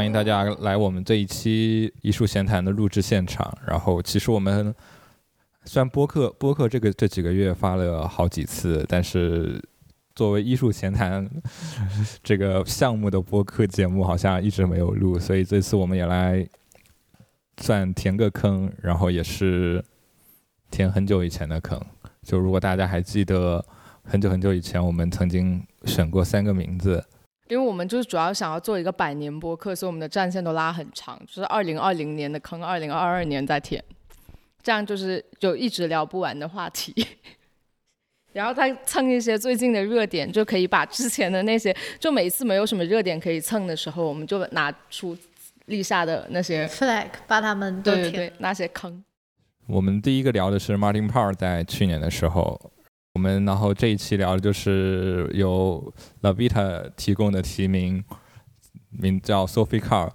欢迎大家来我们这一期艺术闲谈的录制现场。然后，其实我们虽然播客播客这个这几个月发了好几次，但是作为艺术闲谈这个项目的播客节目，好像一直没有录。所以这次我们也来算填个坑，然后也是填很久以前的坑。就如果大家还记得很久很久以前，我们曾经选过三个名字。我们就是主要想要做一个百年播客，所以我们的战线都拉很长，就是二零二零年的坑，二零二二年再填，这样就是就一直聊不完的话题。然后再蹭一些最近的热点，就可以把之前的那些，就每次没有什么热点可以蹭的时候，我们就拿出立下的那些 flag，把他们对对对那些坑。我们第一个聊的是 Martin Parr 在去年的时候。我们然后这一期聊的就是由 Lavita 提供的提名，名叫 Sophie Carr。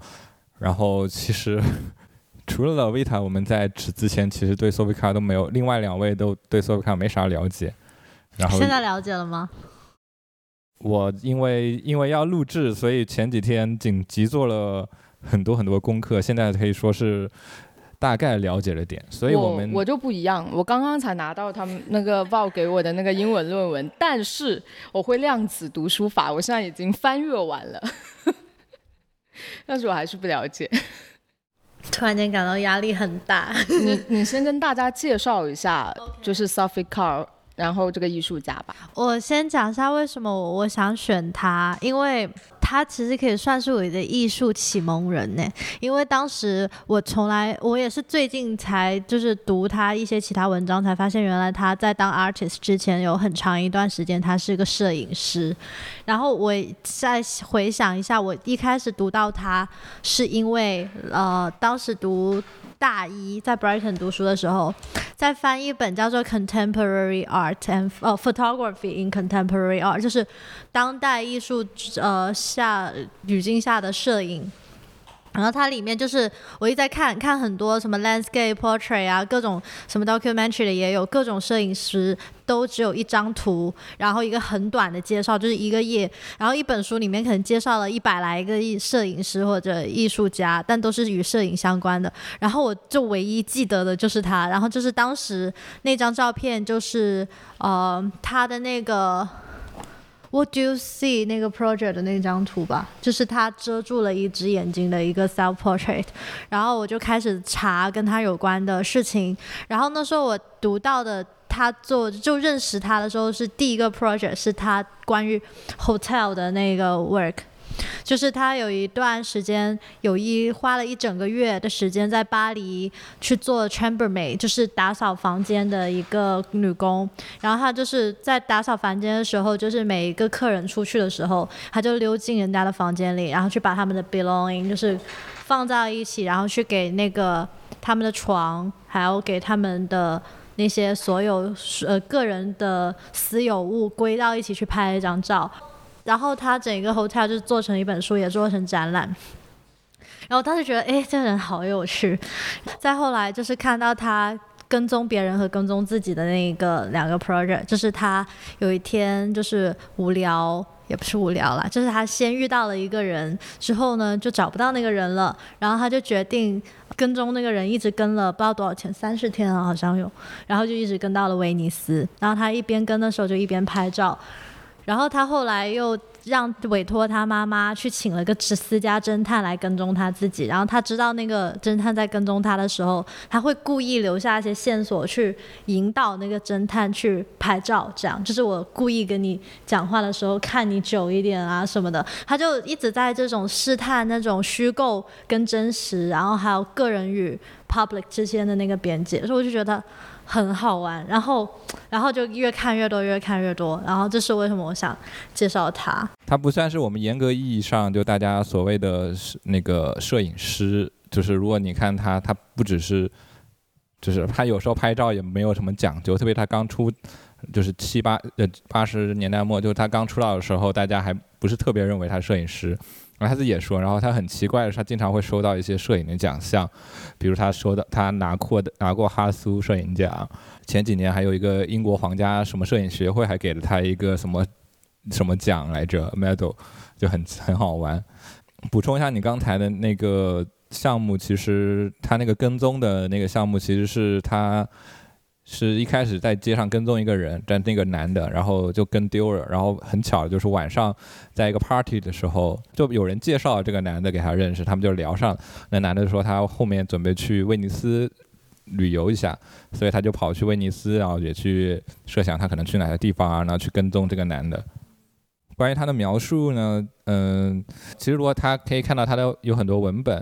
然后其实 除了 Lavita，我们在此之前其实对 Sophie Carr 都没有，另外两位都对 Sophie Carr 没啥了解。然后现在了解了吗？我因为因为要录制，所以前几天紧急做了很多很多功课，现在可以说是。大概了解了点，所以我们我就不一样。我刚刚才拿到他们那个报给我的那个英文论文，但是我会量子读书法，我现在已经翻阅完了，但是我还是不了解。突然间感到压力很大。你你先跟大家介绍一下，就是 Sophie Carr，然后这个艺术家吧。我先讲一下为什么我想选他，因为。他其实可以算是我的艺术启蒙人呢，因为当时我从来我也是最近才就是读他一些其他文章，才发现原来他在当 artist 之前有很长一段时间他是个摄影师。然后我再回想一下，我一开始读到他是因为呃当时读。大一在 Brighton 读书的时候，在翻一本叫做《Contemporary Art and 呃 Photography in Contemporary Art》，就是当代艺术呃下语境下的摄影。然后它里面就是我一直在看看很多什么 landscape portrait 啊，各种什么 documentary 的也有，各种摄影师都只有一张图，然后一个很短的介绍，就是一个页。然后一本书里面可能介绍了一百来个艺摄影师或者艺术家，但都是与摄影相关的。然后我就唯一记得的就是他，然后就是当时那张照片就是呃他的那个。What do you see 那个 project 的那张图吧，就是他遮住了一只眼睛的一个 self portrait，然后我就开始查跟他有关的事情，然后那时候我读到的他做就认识他的时候是第一个 project 是他关于 hotel 的那个 work。就是他有一段时间，有一花了一整个月的时间在巴黎去做 chambermaid，就是打扫房间的一个女工。然后他就是在打扫房间的时候，就是每一个客人出去的时候，他就溜进人家的房间里，然后去把他们的 belonging 就是放在一起，然后去给那个他们的床，还有给他们的那些所有呃个人的私有物归到一起去拍一张照。然后他整个 hotel 就做成一本书，也做成展览。然后当时觉得，哎，这个人好有趣。再后来就是看到他跟踪别人和跟踪自己的那一个两个 project，就是他有一天就是无聊，也不是无聊啦，就是他先遇到了一个人，之后呢就找不到那个人了，然后他就决定跟踪那个人，一直跟了不知道多少天，三十天啊好像有，然后就一直跟到了威尼斯。然后他一边跟的时候就一边拍照。然后他后来又让委托他妈妈去请了个私家侦探来跟踪他自己。然后他知道那个侦探在跟踪他的时候，他会故意留下一些线索去引导那个侦探去拍照。这样就是我故意跟你讲话的时候看你久一点啊什么的。他就一直在这种试探那种虚构跟真实，然后还有个人与 public 之间的那个边界。所以我就觉得。很好玩，然后，然后就越看越多，越看越多，然后这是为什么我想介绍他。他不算是我们严格意义上就大家所谓的那个摄影师，就是如果你看他，他不只是，就是他有时候拍照也没有什么讲究，特别他刚出，就是七八呃八十年代末，就是他刚出道的时候，大家还不是特别认为他摄影师。然后他自己也说，然后他很奇怪的是，他经常会收到一些摄影的奖项，比如他收到他拿过的拿过哈苏摄影奖，前几年还有一个英国皇家什么摄影学会还给了他一个什么什么奖来着，medal，就很很好玩。补充一下你刚才的那个项目，其实他那个跟踪的那个项目，其实是他是一开始在街上跟踪一个人，但那个男的，然后就跟丢了，然后很巧就是晚上在一个 party 的时候，就有人介绍这个男的给他认识，他们就聊上。那男的说他后面准备去威尼斯旅游一下，所以他就跑去威尼斯，然后也去设想他可能去哪个地方啊，然后去跟踪这个男的。关于他的描述呢，嗯，其实如果他可以看到他的有很多文本，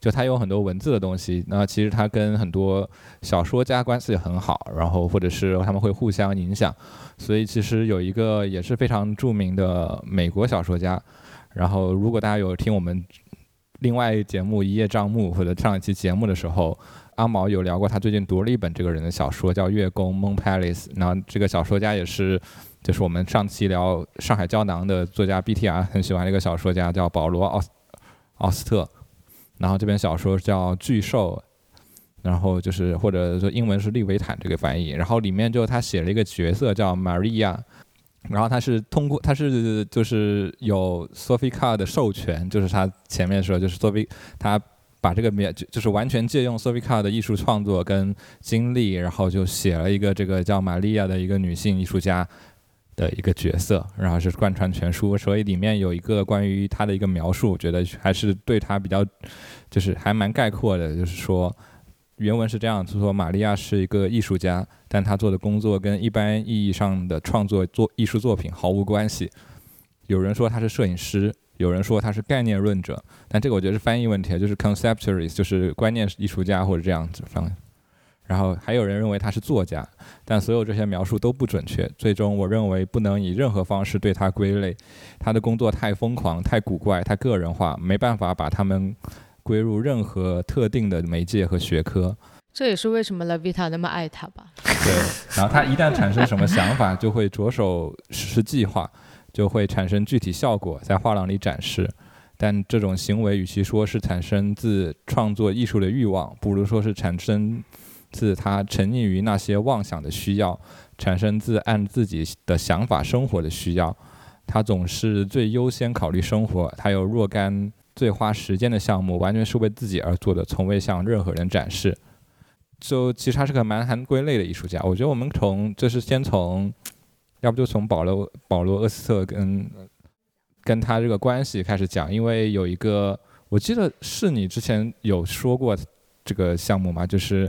就他有很多文字的东西，那其实他跟很多小说家关系也很好，然后或者是他们会互相影响，所以其实有一个也是非常著名的美国小说家，然后如果大家有听我们另外节目《一叶障目》或者上一期节目的时候，阿毛有聊过他最近读了一本这个人的小说，叫《月宫 Moon Palace》，那这个小说家也是。就是我们上期聊上海胶囊的作家 BTR 很喜欢的一个小说家叫保罗奥奥斯特，然后这本小说叫巨兽，然后就是或者说英文是利维坦这个翻译，然后里面就他写了一个角色叫 Maria，然后他是通过他是就是有 Sophie Car 的授权，就是他前面说就是 Sophie 他把这个面就是完全借用 Sophie Car 的艺术创作跟经历，然后就写了一个这个叫玛利亚的一个女性艺术家。的一个角色，然后是贯穿全书，所以里面有一个关于他的一个描述，我觉得还是对他比较，就是还蛮概括的。就是说，原文是这样，就是说玛利亚是一个艺术家，但她做的工作跟一般意义上的创作作艺术作品毫无关系。有人说他是摄影师，有人说他是概念论者，但这个我觉得是翻译问题，就是 conceptualist，就是观念艺术家或者这样子方。然后还有人认为他是作家，但所有这些描述都不准确。最终，我认为不能以任何方式对他归类。他的工作太疯狂、太古怪、太个人化，没办法把他们归入任何特定的媒介和学科。这也是为什么 Lavita 那么爱他吧？对。然后他一旦产生什么想法，就会着手实施计划，就会产生具体效果，在画廊里展示。但这种行为与其说是产生自创作艺术的欲望，不如说是产生。自他沉溺于那些妄想的需要，产生自按自己的想法生活的需要，他总是最优先考虑生活。他有若干最花时间的项目，完全是为自己而做的，从未向任何人展示。就其实他是个蛮含归类的艺术家。我觉得我们从就是先从，要不就从保罗保罗厄斯特跟跟他这个关系开始讲，因为有一个我记得是你之前有说过这个项目嘛，就是。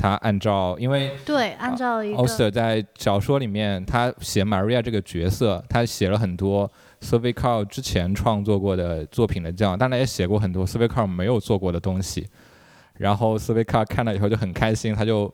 他按照，因为对，按照一个。Oster 在小说里面，他写 Maria 这个角色，他写了很多 s o v i c a r 之前创作过的作品的这样，当然也写过很多 s o v i c a r 没有做过的东西。然后 s o v i c a r 看了以后就很开心，他就。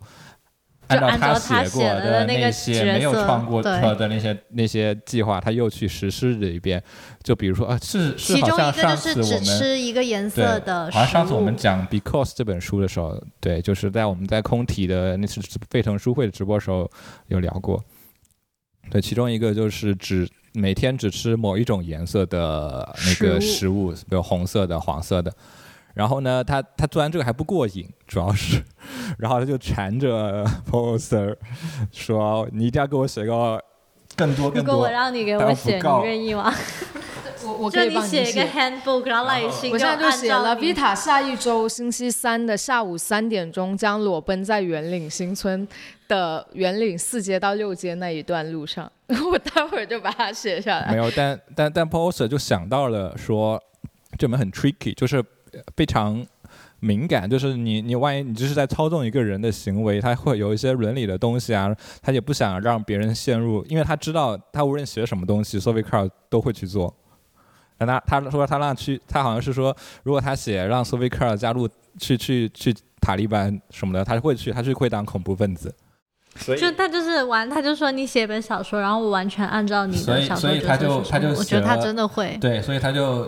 按照他写过的那些没有创过的那些那些计划，他又去实施了一遍。就比如说啊，是是好像上次我们吃一个颜色的，好像上次我们讲《Because》这本书的时候，对，就是在我们在空体的那次沸腾书会的直播时候有聊过。对，其中一个就是只每天只吃某一种颜色的那个食物，比如红色的、黄色的。然后呢，他他做完这个还不过瘾，主要是，然后他就缠着 poster 说：“你一定要给我写个更多更多。”如果我让你给我写，你愿意吗？我我可以帮你写一个 handbook，然后耐心。我现在就写了：Vita 下一周星期三的下午三点钟将裸奔在圆岭新村的圆岭四街到六街那一段路上。我待会儿就把它写下来。没有，但但但 poster 就想到了说，这门很 tricky，就是。非常敏感，就是你你万一你就是在操纵一个人的行为，他会有一些伦理的东西啊，他也不想让别人陷入，因为他知道他无论写什么东西 s o v i c a r 都会去做。但他他说他让去，他好像是说，如果他写让 s o v i c a r 加入去去去塔利班什么的，他会去，他是会当恐怖分子。所以就他就是玩，他就说你写一本小说，然后我完全按照你的小说所以他就他就我觉得他真的会。对，所以他就。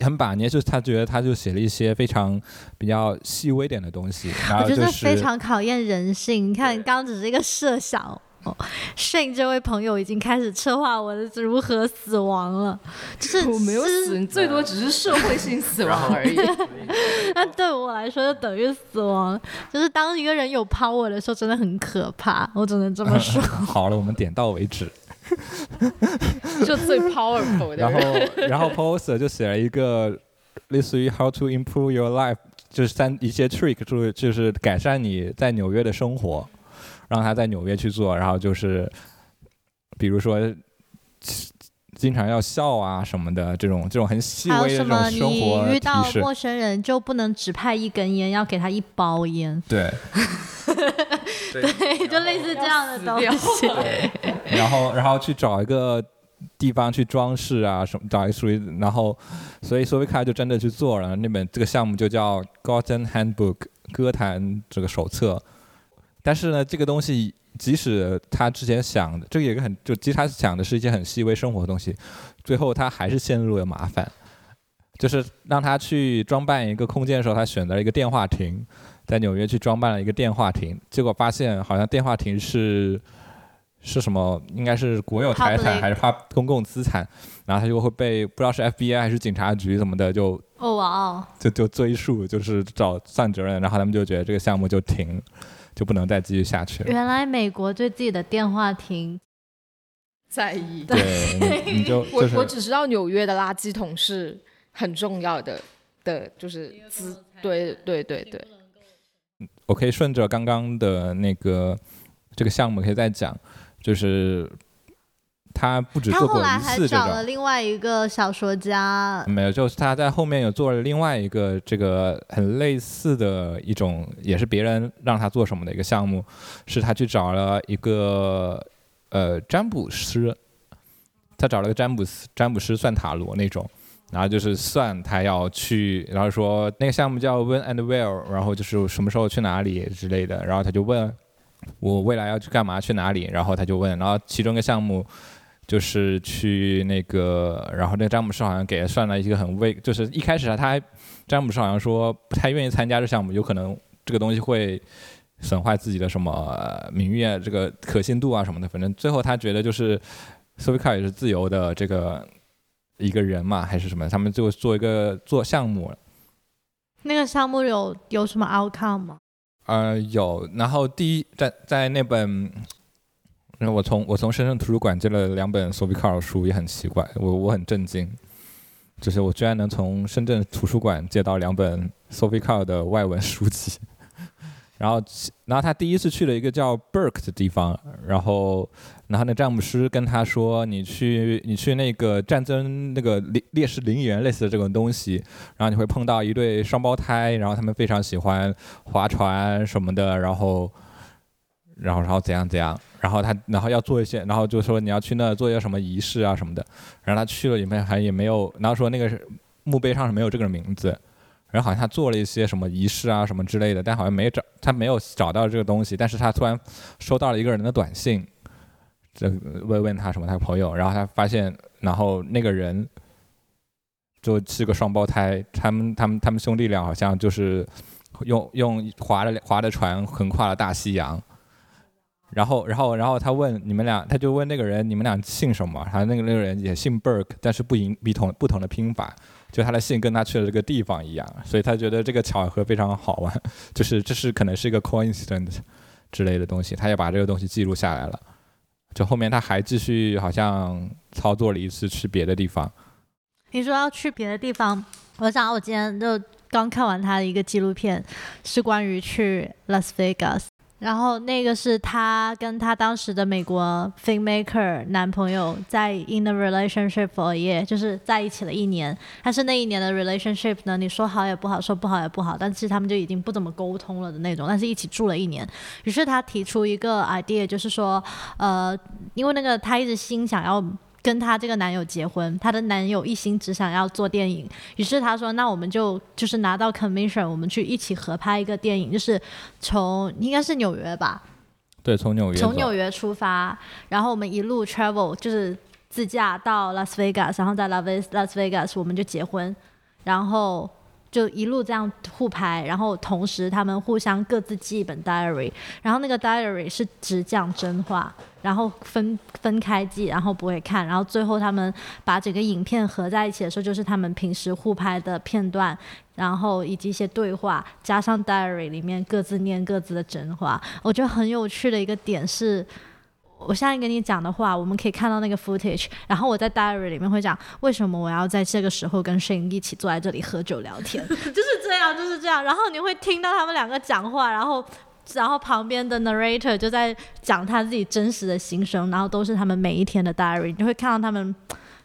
很把捏，就是他觉得他就写了一些非常比较细微点的东西，我觉得非常考验人性。你看，刚只是一个设想，哦，Shane 这位朋友已经开始策划我的如何死亡了，就是我没有死，你最多只是社会性死亡而已。那对我来说就等于死亡，就是当一个人有 power 的时候，真的很可怕。我只能这么 说。好了，我们点到为止。就最 powerful 的。然后，然后 poster 就写了一个类似于 How to improve your life，就是三一些 trick，就是就是改善你在纽约的生活，让他在纽约去做，然后就是比如说经常要笑啊什么的，这种这种很细微的这还有什么？种生你遇到。陌生人就不能只派一根烟，要给他一包烟，对，对，就类似这样的东西。然后然后去找一个地方去装饰啊什么，找一个属于，然后所以索维卡就真的去做了那本这个项目就叫 Gotten Handbook 歌坛这个手册。但是呢，这个东西即使他之前想的，这个也是很就其实他想的是一些很细微生活的东西，最后他还是陷入了麻烦。就是让他去装扮一个空间的时候，他选择了一个电话亭，在纽约去装扮了一个电话亭，结果发现好像电话亭是是什么，应该是国有财产还是花公共资产，然后他就会被不知道是 FBI 还是警察局什么的就哦哇哦，就就追溯，就是找算责任，然后他们就觉得这个项目就停，就不能再继续下去了。原来美国对自己的电话亭，在意。对，你你就我 就是我只知道纽约的垃圾桶是很重要的的，就是资，对对对对，我可以顺着刚刚的那个这个项目可以再讲，就是他不止他做过一后来还次这种。找了另外一个小说家，没有，就是他在后面有做了另外一个这个很类似的一种，也是别人让他做什么的一个项目，是他去找了一个呃占卜师，他找了个占卜师占卜师算塔罗那种，然后就是算他要去，然后说那个项目叫 When and Where，然后就是什么时候去哪里之类的，然后他就问我未来要去干嘛去哪里，然后他就问，然后其中一个项目。就是去那个，然后那个詹姆斯好像给他算了一个很微，就是一开始啊，他还詹姆斯好像说不太愿意参加这项目，有可能这个东西会损坏自己的什么呃名誉啊，这个可信度啊什么的。反正最后他觉得就是索维卡也是自由的这个一个人嘛，还是什么，他们就做一个做项目，那个项目有有什么 outcome 吗？呃，有。然后第一在在那本，那我从我从深圳图书馆借了两本索比卡尔书，也很奇怪，我我很震惊，就是我居然能从深圳图书馆借到两本索比卡尔的外文书籍。然后，然后他第一次去了一个叫 Burke 的地方，然后，然后那詹姆斯跟他说：“你去，你去那个战争那个烈烈士陵园类似的这种东西，然后你会碰到一对双胞胎，然后他们非常喜欢划船什么的，然后，然后，然后怎样怎样，然后他，然后要做一些，然后就说你要去那做一些什么仪式啊什么的，然后他去了里面还也没有，然后说那个墓碑上是没有这个名字，然后好像他做了一些什么仪式啊什么之类的，但好像没找他没有找到这个东西，但是他突然收到了一个人的短信，这问问他什么他朋友，然后他发现，然后那个人就是个双胞胎，他们他们他们兄弟俩好像就是用用划着划的船横跨了大西洋。然后，然后，然后他问你们俩，他就问那个人，你们俩姓什么？然后那个那个人也姓 Burke，但是不一不同不同的拼法，就他的姓跟他去的这个地方一样，所以他觉得这个巧合非常好玩，就是这是可能是一个 coincidence 之类的东西，他也把这个东西记录下来了。就后面他还继续好像操作了一次去别的地方，你说要去别的地方，我想我今天就刚看完他的一个纪录片，是关于去 Las Vegas。然后那个是她跟她当时的美国 filmmaker 男朋友在 in a relationship for a year，就是在一起了一年。但是那一年的 relationship 呢，你说好也不好，说不好也不好，但其实他们就已经不怎么沟通了的那种。但是一起住了一年，于是他提出一个 idea，就是说，呃，因为那个他一直心想要。跟她这个男友结婚，她的男友一心只想要做电影，于是她说：“那我们就就是拿到 commission，我们去一起合拍一个电影，就是从应该是纽约吧，对，从纽约从纽约出发，然后我们一路 travel 就是自驾到 Las Vegas，然后在 Las Las Vegas 我们就结婚，然后就一路这样互拍，然后同时他们互相各自记一本 diary，然后那个 diary 是只讲真话，然后分分开记，然后不会看，然后最后他们把整个影片合在一起的时候，就是他们平时互拍的片段，然后以及一些对话，加上 diary 里面各自念各自的真话。我觉得很有趣的一个点是，我现在跟你讲的话，我们可以看到那个 footage，然后我在 diary 里面会讲为什么我要在这个时候跟 Shane 一起坐在这里喝酒聊天，就是这样，就是这样。然后你会听到他们两个讲话，然后然后旁边的 narrator 就在讲他自己真实的心声，然后都是他们每一天的 diary，你会看到他们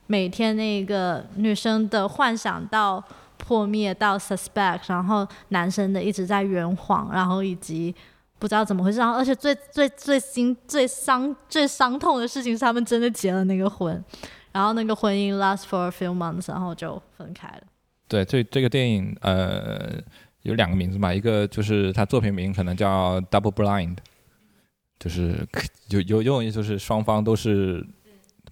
每天那个女生的幻想到破灭到 suspect，然后男生的一直在圆谎，然后以及。不知道怎么回事，然后而且最最最心最伤最伤痛的事情是他们真的结了那个婚，然后那个婚姻 last for a few months，然后就分开了。对，这这个电影呃有两个名字嘛，一个就是它作品名可能叫 Double Blind，就是有有有种意就是双方都是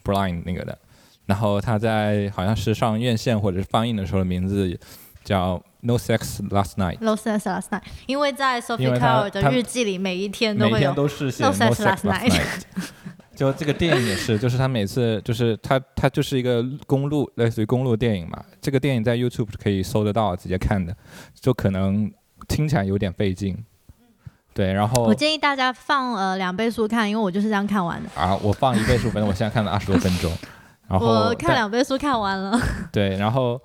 blind 那个的，然后它在好像是上院线或者是放映的时候的名字叫。No sex last night. No sex last night. 因为在 Sophie Carr 的日记里，每一天都会有 No sex last night. 就这个电影也是，就是他每次就是他他就是一个公路，类似于公路电影嘛。这个电影在 YouTube 是可以搜得到，直接看的，就可能听起来有点费劲。对，然后我建议大家放呃两倍速看，因为我就是这样看完的。啊，我放一倍速，反正我现在看了二十多分钟。然后 我看两倍速看完了。对，然后。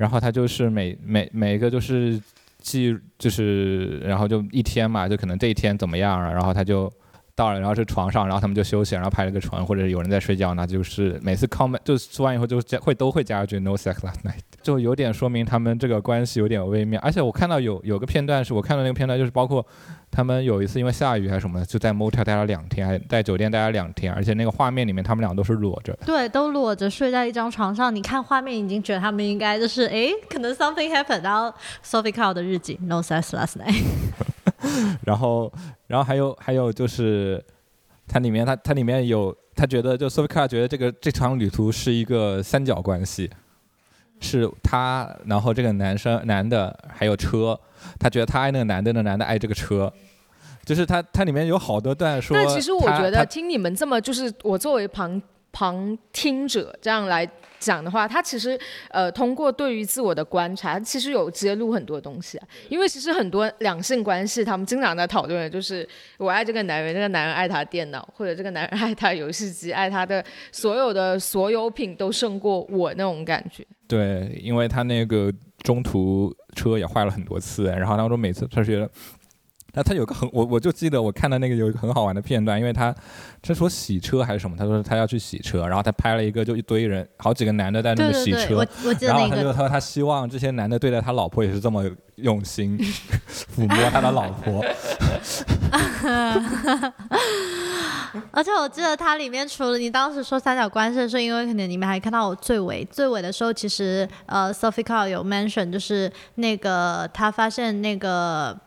然后他就是每每每一个就是记就是，然后就一天嘛，就可能这一天怎么样了，然后他就到了，然后是床上，然后他们就休息，然后拍了个床，或者有人在睡觉，那就是每次 comment 就说完以后就加会都会加一句 no sex last night，就有点说明他们这个关系有点微妙。而且我看到有有个片段是我看到那个片段就是包括。他们有一次因为下雨还是什么的，就在 motel 待了两天，还在酒店待了两天，而且那个画面里面他们俩都是裸着，对，都裸着睡在一张床上。你看画面已经觉得他们应该就是哎，可能 something happened。然后 Sophie Carr 的日记 No sex last night。然后，然后还有还有就是，它里面它它里面有他觉得就 Sophie Carr 觉得这个这场旅途是一个三角关系，是他，然后这个男生男的还有车。他觉得他爱那个男的，那男的爱这个车，就是他他里面有好多段说。那其实我觉得听你们这么就是我作为旁旁听者这样来讲的话，他其实呃通过对于自我的观察，其实有揭露很多东西啊。因为其实很多两性关系，他们经常在讨论的就是我爱这个男人，这个男人爱他电脑，或者这个男人爱他游戏机，爱他的所有的所有品都胜过我那种感觉。对，因为他那个。中途车也坏了很多次，然后当中每次他觉得，那他有个很 我我就记得我看到那个有一个很好玩的片段，因为他他说洗车还是什么，他说他要去洗车，然后他拍了一个就一堆人，好几个男的在那个洗车，然后他就说他希望这些男的对待他老婆也是这么用心，抚摸他的老婆。而且我记得它里面除了你当时说三角关系，是因为可能你们还看到我最尾最尾的时候，其实呃，Sophie Carr 有 mention，就是那个他发现那个。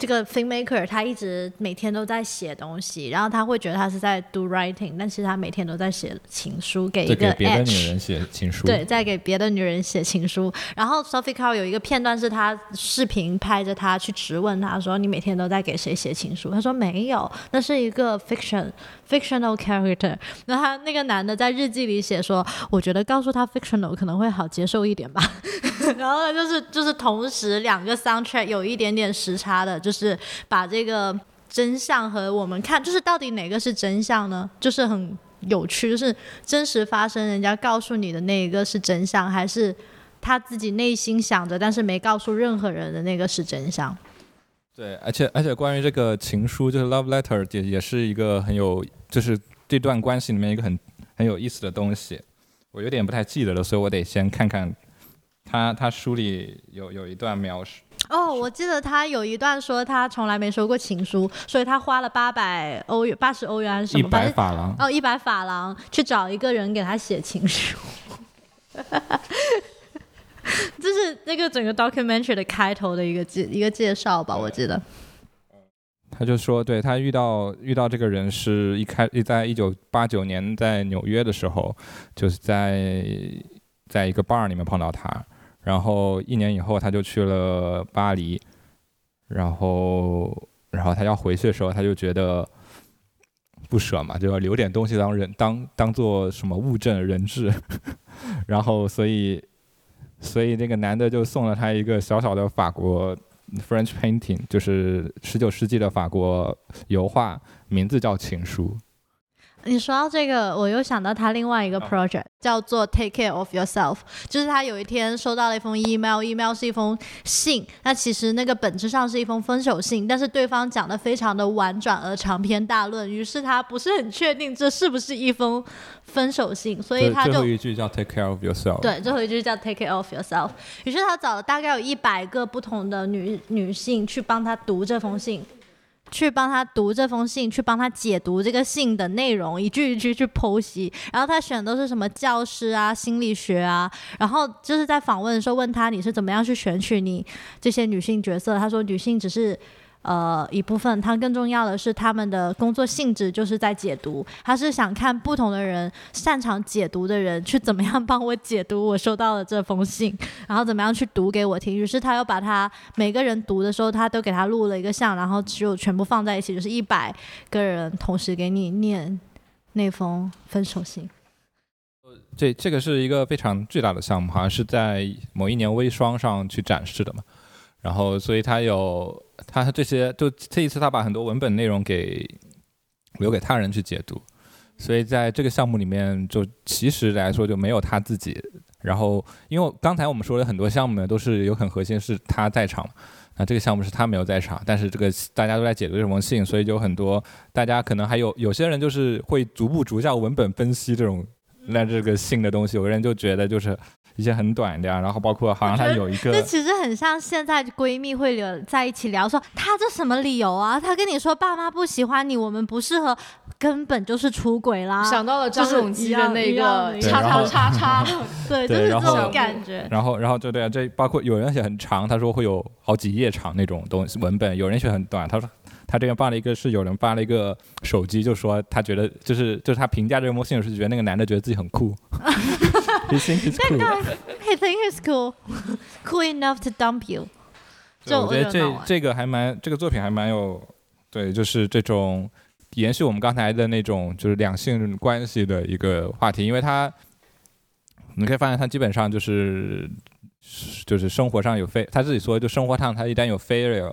这个 filmmaker 他一直每天都在写东西，然后他会觉得他是在 do writing，但其实他每天都在写情书给一个别的女人写情书，对，在给别的女人写情书。然后 Sophie Carr 有一个片段是他视频拍着他去质问他说：“你每天都在给谁写情书？”他说：“没有，那是一个 fiction fictional character。”那他那个男的在日记里写说：“我觉得告诉他 fictional 可能会好接受一点吧。”然后就是就是同时两个 soundtrack 有一点点时差的，就就是把这个真相和我们看，就是到底哪个是真相呢？就是很有趣，就是真实发生，人家告诉你的那一个是真相，还是他自己内心想着但是没告诉任何人的那个是真相？对，而且而且关于这个情书，就是 love letter 也也是一个很有，就是这段关系里面一个很很有意思的东西。我有点不太记得了，所以我得先看看。他他书里有有一段描述哦，我记得他有一段说他从来没收过情书，所以他花了八百欧元，八十欧元还是什么？一百法郎哦，一百法郎去找一个人给他写情书，这是那个整个 documentary 的开头的一个介一个介绍吧，我记得。他就说，对他遇到遇到这个人是一开在一九八九年在纽约的时候，就是在在一个 bar 里面碰到他。然后一年以后，他就去了巴黎，然后，然后他要回去的时候，他就觉得不舍嘛，就要留点东西当人当当做什么物证人质，然后所以，所以那个男的就送了他一个小小的法国 French painting，就是十九世纪的法国油画，名字叫《情书》。你说到这个，我又想到他另外一个 project，、叫做 Take Care of Yourself，就是他有一天收到了一封 email，email 是一封信，那其实那个本质上是一封分手信，但是对方讲的非常的婉转而长篇大论，于是他不是很确定这是不是一封分手信，所以最最他就后一句叫 take care of yourself。对，最后一句叫 take care of yourself。于是他找了大概有一百个不同的女女性去帮他读这封信，去帮他读这封信，去帮他解读这个信的内容，一句一句去剖析。然后他选的都是什么教师啊、心理学啊，然后就是在访问的时候问他你是怎么样去选取你这些女性角色，他说女性只是。呃，一部分，他更重要的是他们的工作性质就是在解读，他是想看不同的人擅长解读的人去怎么样帮我解读我收到的这封信，然后怎么样去读给我听。于是他又把他每个人读的时候，他都给他录了一个像，然后只有全部放在一起，就是一百个人同时给你念那封分手信。这这个是一个非常巨大的项目，好像是在某一年微霜上去展示的嘛。然后，所以他有他这些，就这一次他把很多文本内容给留给他人去解读。所以在这个项目里面，就其实来说就没有他自己。然后，因为刚才我们说的很多项目呢，都是有很核心是他在场，那这个项目是他没有在场，但是这个大家都在解读这封信，所以就很多大家可能还有有些人就是会逐步逐下文本分析这种那这个信的东西，有个人就觉得就是一些很短的呀，然后包括好像他有一个这其实很像现在闺蜜会聊在一起聊说，他这什么理由啊？他跟你说爸妈不喜欢你，我们不适合，根本就是出轨啦。想到了张就是永基的那个叉叉叉 叉，对，就是这种感觉。然后，然后就对啊，这包括有人写很长，他说会有好几页长那种东西文本，有人写很短，他说他这边发了一个是有人发了一个手机，就说他觉得就是就是他评价这封信的时候，是觉得那个男的觉得自己很酷，he thinks he's cool。He think he's cool, cool enough to dump you。对，我觉得这这个还蛮这个作品还蛮有对，就是这种延续我们刚才的那种就是两性关系的一个话题，因为他你可以发现他基本上就是就是生活上有非他自己说就生活上他一旦有 failure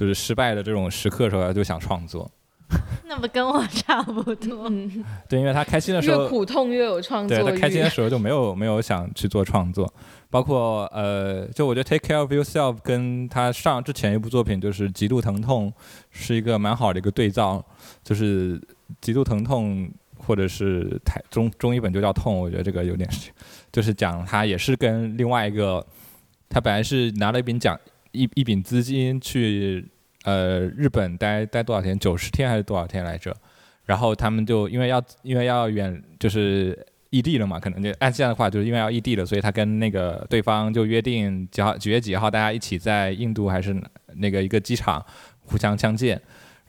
就是失败的这种时刻的时候，他就想创作。那不跟我差不多？嗯，对，因为他开心的时候，越苦痛越有创作。对他开心的时候就没有没有想去做创作，包括呃，就我觉得《Take Care of Yourself》跟他上之前一部作品就是《极度疼痛》是一个蛮好的一个对照，就是《极度疼痛》或者是台中中译本就叫《痛》，我觉得这个有点是，就是讲他也是跟另外一个，他本来是拿了一笔奖一一笔资金去呃日本待待多少天，九十天还是多少天来着？然后他们就因为要因为要远就是异地了嘛，可能就按现在的话，就是因为要异地了，所以他跟那个对方就约定几号几月几号大家一起在印度还是那个一个机场互相相见，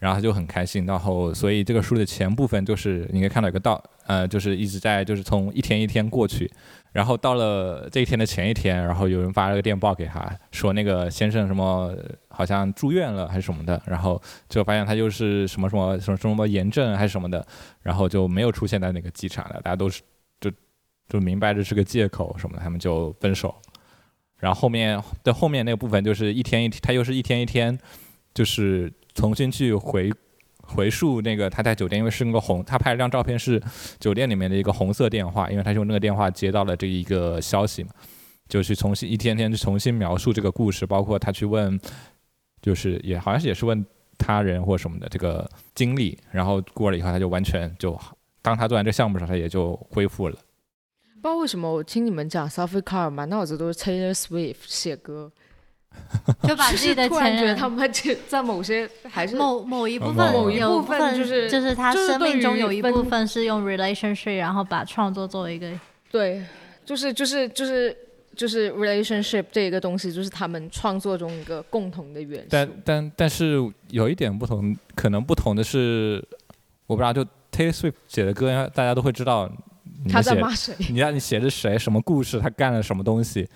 然后他就很开心。然后所以这个书的前部分就是你可以看到一个道呃，就是一直在就是从一天一天过去，然后到了这一天的前一天，然后有人发了个电报给他说那个先生什么好像住院了还是什么的，然后就发现他就是什么什么什么什么炎症还是什么的，然后就没有出现在那个机场了，大家都是就就明白这是个借口什么的，他们就分手。然后后面的后面那个部分就是一天一天，他又是一天一天，就是重新去回回溯那个他在酒店，因为是那个红，他拍了张照片是酒店里面的一个红色电话，因为他用那个电话接到了这一个消息嘛，就去重新一天天去重新描述这个故事，包括他去问，就是也好像是也是问他人或什么的这个经历，然后过了以后他就完全就当他做完这项目的时候，他也就恢复了。不知道为什么我听你们讲 Sophie Carr，满脑子都是 Taylor Swift 写歌，就把自己的前任他们这在某些还是某某一部分，某一部分就是就是他就是生命中有一部分是用 relationship，然后把创作作为一个对，就是就是就是就是 relationship 这一个东西，就是他们创作中一个共同的元素。但但但是有一点不同，可能不同的是，我不知道，就 Taylor Swift 写的歌，大家都会知道他在，骂谁？你让你写的谁，什么故事，他干了什么东西。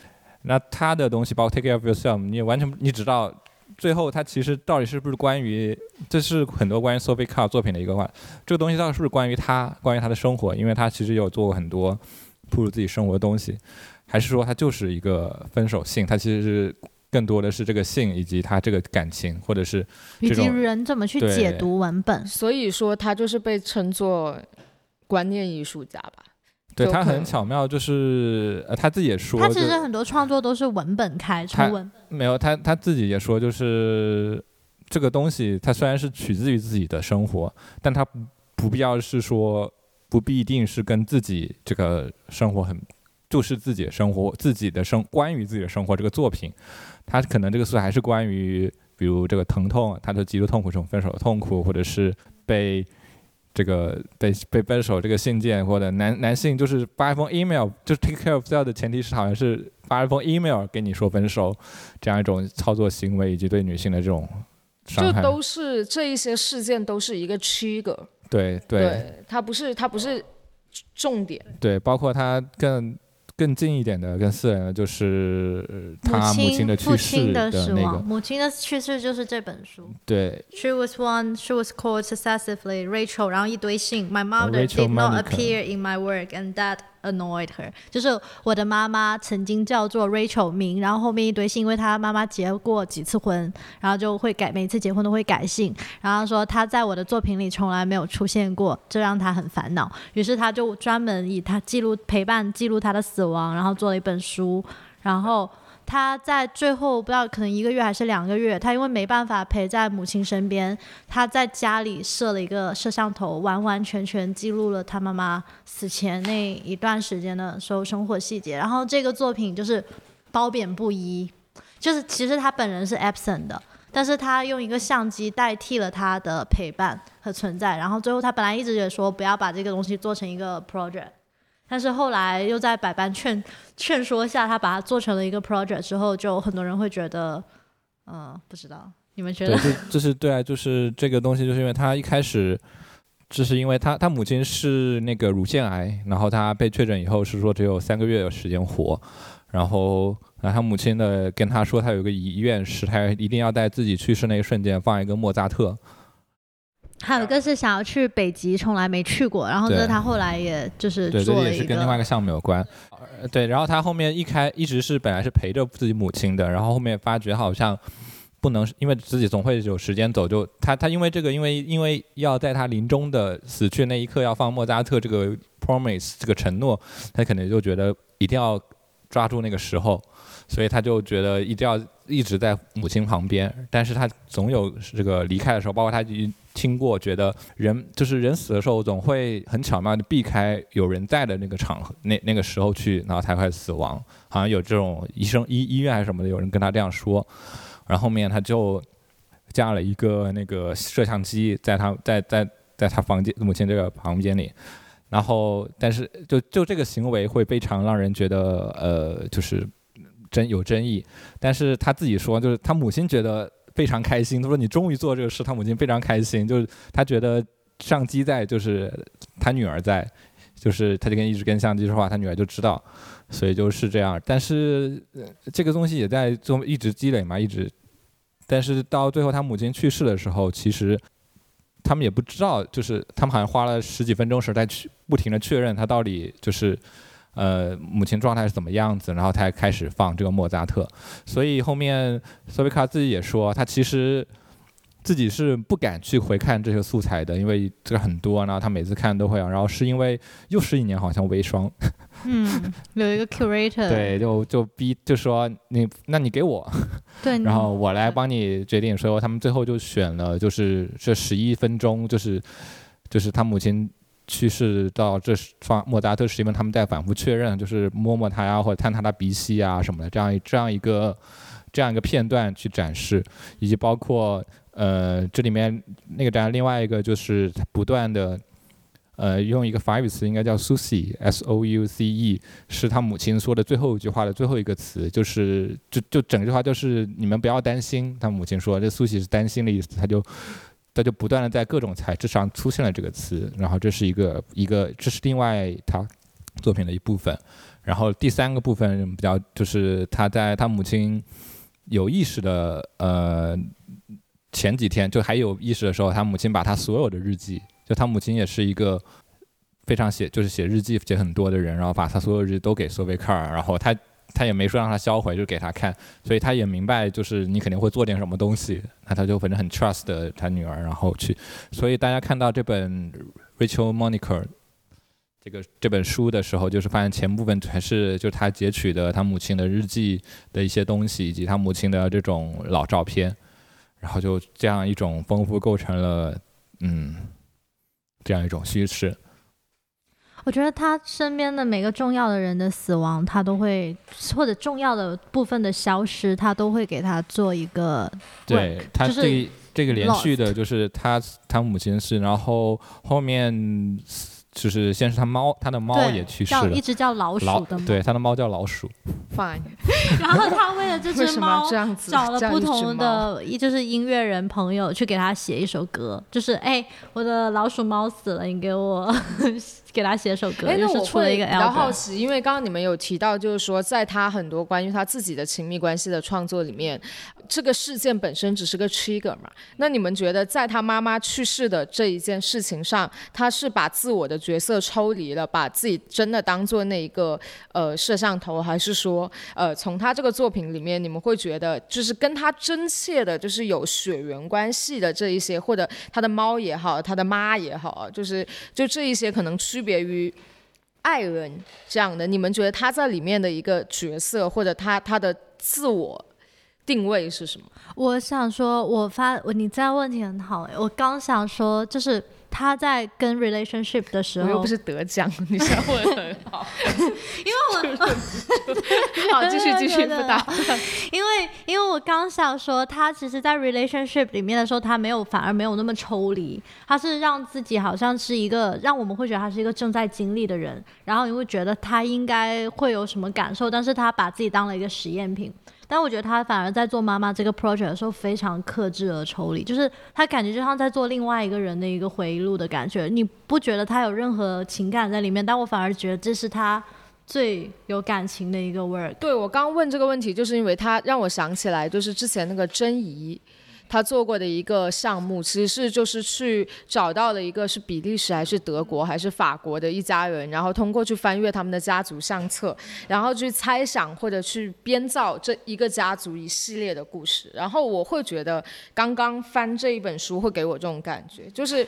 那他的东西，包括 Take Care of Yourself，你也完全你知道，最后他其实到底是不是关于，这是很多关于 Sophie Carr 作品的一个话，这个东西到底是不是关于他，关于他的生活？因为他其实有做过很多铺入自己生活的东西，还是说他就是一个分手信？他其实是更多的是这个性以及他这个感情，或者是以及人怎么去解读文本。所以说他就是被称作观念艺术家吧。对他很巧妙，就是呃他自己也说，他其实很多创作都是文本开，他从文没有他他自己也说，就是这个东西，它虽然是取自于自己的生活，但它不不必要是说不必定是跟自己这个生活很。就是自己的生活，自己的生关于自己的生活这个作品，他可能这个素材还是关于，比如这个疼痛，他的极度痛苦，这种分手的痛苦，或者是被这个被被分手这个信件，或者男男性就是发一封 email，就是 take care of self 的前提是好像是发一封 email 跟你说分手，这样一种操作行为以及对女性的这种伤害。就都是这一些事件都是一个 trigger，对对它不是它不是重点。对，包括他更更近一点的、更私人的，就是呃他母亲的去世亲的死亡，那个，母亲的去世就是这本书。对 She was one. She was called successively Rachel，然后一堆姓。My mother did not appear in my work, and that annoyed her. 就是我的妈妈曾经叫做 Rachel 明，然后后面一堆是，因为她妈妈结过几次婚，然后就会改，每次结婚都会改姓，然后说她在我的作品里从来没有出现过，这让她很烦恼。于是她就专门以她记录陪伴记录她的死亡，然后做了一本书，然后。他在最后不知道可能一个月还是两个月，他因为没办法陪在母亲身边，他在家里设了一个摄像头，完完全全记录了他妈妈死前那一段时间的所有生活细节。然后这个作品就是褒贬不一，就是其实他本人是 absent 的，但是他用一个相机代替了他的陪伴和存在。然后最后他本来一直也说不要把这个东西做成一个 project。但是后来又在百般劝劝说下，他把它做成了一个 project 之后，就很多人会觉得，嗯、不知道你们觉，得？就就是对啊，就是这个东西，就是因为他一开始，就是因为他他母亲是那个乳腺癌，然后他被确诊以后是说只有三个月的时间活，然后然后他母亲的跟他说他有个遗愿是他一定要在自己去世那一瞬间放一个莫扎特，还有一个是想要去北极，从来没去过，然后这对。是他后来也就是对，这做了一也是跟另外一个，项目有关。呃对，然后他后面一开一直是本来是陪着自己母亲的，然后后面发觉好像不能，因为自己总会有时间走，就他他因为这个，因为因为要在他临终的死去那一刻要放莫扎特这个 promise 这个承诺，他可能就觉得一定要抓住那个时候，所以他就觉得一定要一直在母亲旁边，但是他总有这个离开的时候，包括他听过，觉得人就是人死的时候，总会很巧妙的避开有人在的那个场合，那那个时候去，然后才会死亡。好像有这种医生医医院还是什么的，有人跟他这样说，然后后面他就架了一个那个摄像机在他在在在他房间母亲这个房间里。然后，但是就就这个行为会非常让人觉得，呃，就是争有争议。但是他自己说，就是他母亲觉得非常开心。他说：“你终于做这个事。”他母亲非常开心，就是他觉得相机在，就是他女儿在，就是他就跟一直跟相机说话，他女儿就知道，所以就是这样。但是、呃这个东西也在做一直积累嘛，一直。但是到最后他母亲去世的时候，其实他们也不知道，就是他们好像花了十几分钟时在去不停的确认他到底就是。呃，母亲状态是怎么样子，然后才开始放这个莫扎特。所以后面索维卡自己也说，他其实自己是不敢去回看这些素材的，因为这个很多，然后他每次看都会，然后是因为又是一年好像微霜，嗯，有一个 curator，对，就就逼就说你，那你给我，对，然后我来帮你决定。所以他们最后就选了，就是这十一分钟，就是就是他母亲去世到这方莫扎特是因为，他们在反复确认，就是摸摸他呀，或者探他的鼻息啊什么的，这样一这样一个这样一个片段去展示，以及包括呃这里面那个展另外一个就是不断的。呃，用一个法语词应该叫 Susie，S O U C E，是他母亲说的最后一句话的最后一个词，就是就就整句话就是你们不要担心。他母亲说这苏西是担心的意思，他就他就不断的在各种材质上出现了这个词，然后这是一个一个这是另外他作品的一部分。然后第三个部分比较就是他在他母亲有意识的呃前几天就还有意识的时候，他母亲把他所有的日记。就他母亲也是一个非常写就是写日记写很多的人，然后把他所有日记都给索维克尔，然后他他也没说让他销毁，就给他看，所以他也明白，就是你肯定会做点什么东西，那他就反正很 trust 他女儿，然后去，所以大家看到这本 Rachel Monica 这个这本书的时候，就是发现前部分全是就是他截取的他母亲的日记的一些东西，以及他母亲的这种老照片，然后就这样一种丰富构成了嗯这样一种叙事。我觉得他身边的每个重要的人的死亡，他都会或者重要的部分的消失，他都会给他做一个对他就是这这个连续的，就是他他母亲是，然后后面就是先是他猫，他的猫也去世了叫一，只叫老老鼠的猫，对，他的猫叫老鼠，fine，然后他为了这只猫？找了不同的，一就是音乐人朋友去给他写一首歌，就是哎，我的老鼠猫死了，你给我给他写首歌，那我是出了一个会比较好。奇，因为刚刚你们有提到，就是说，在他很多关于他自己的亲密关系的创作里面，这个事件本身只是个 trigger 嘛？那你们觉得，在他妈妈去世的这一件事情上，他是把自我的角色抽离了，把自己真的当做那一个呃摄像头，还是说，呃，从他这个作品里面，你们会觉得，就是跟他真切的，就是有血缘关系的这一些，或者他的猫也好，他的妈也好，就是就这一些可能区别于。爱人这样的，你们觉得他在里面的一个角色，或者他他的自我定位是什么？我想说，我发我你这样问题很好哎，我刚想说，就是他在跟 relationship 的时候我又不，是得奖，你想问很好。因为我 好，继续继续。因为因为我刚想说，他其实，在 relationship 里面的时候，他没有反而没有那么抽离，他是让自己好像是一个让我们会觉得他是一个正在经历的人，然后你会觉得他应该会有什么感受，但是他把自己当了一个实验品。但我觉得他反而在做妈妈这个 project 的时候非常克制而抽离，就是他感觉就像在做另外一个人的一个回忆录的感觉，你不觉得他有任何情感在里面，但我反而觉得这是他最有感情的一个 work。对我刚问这个问题，就是因为他让我想起来，就是之前那个甄怡。他做过的一个项目，其实是就是去找到了一个是比利时还是德国还是法国的一家人，然后通过去翻阅他们的家族相册，然后去猜想或者去编造这一个家族一系列的故事。然后我会觉得，刚刚翻这一本书会给我这种感觉，就是。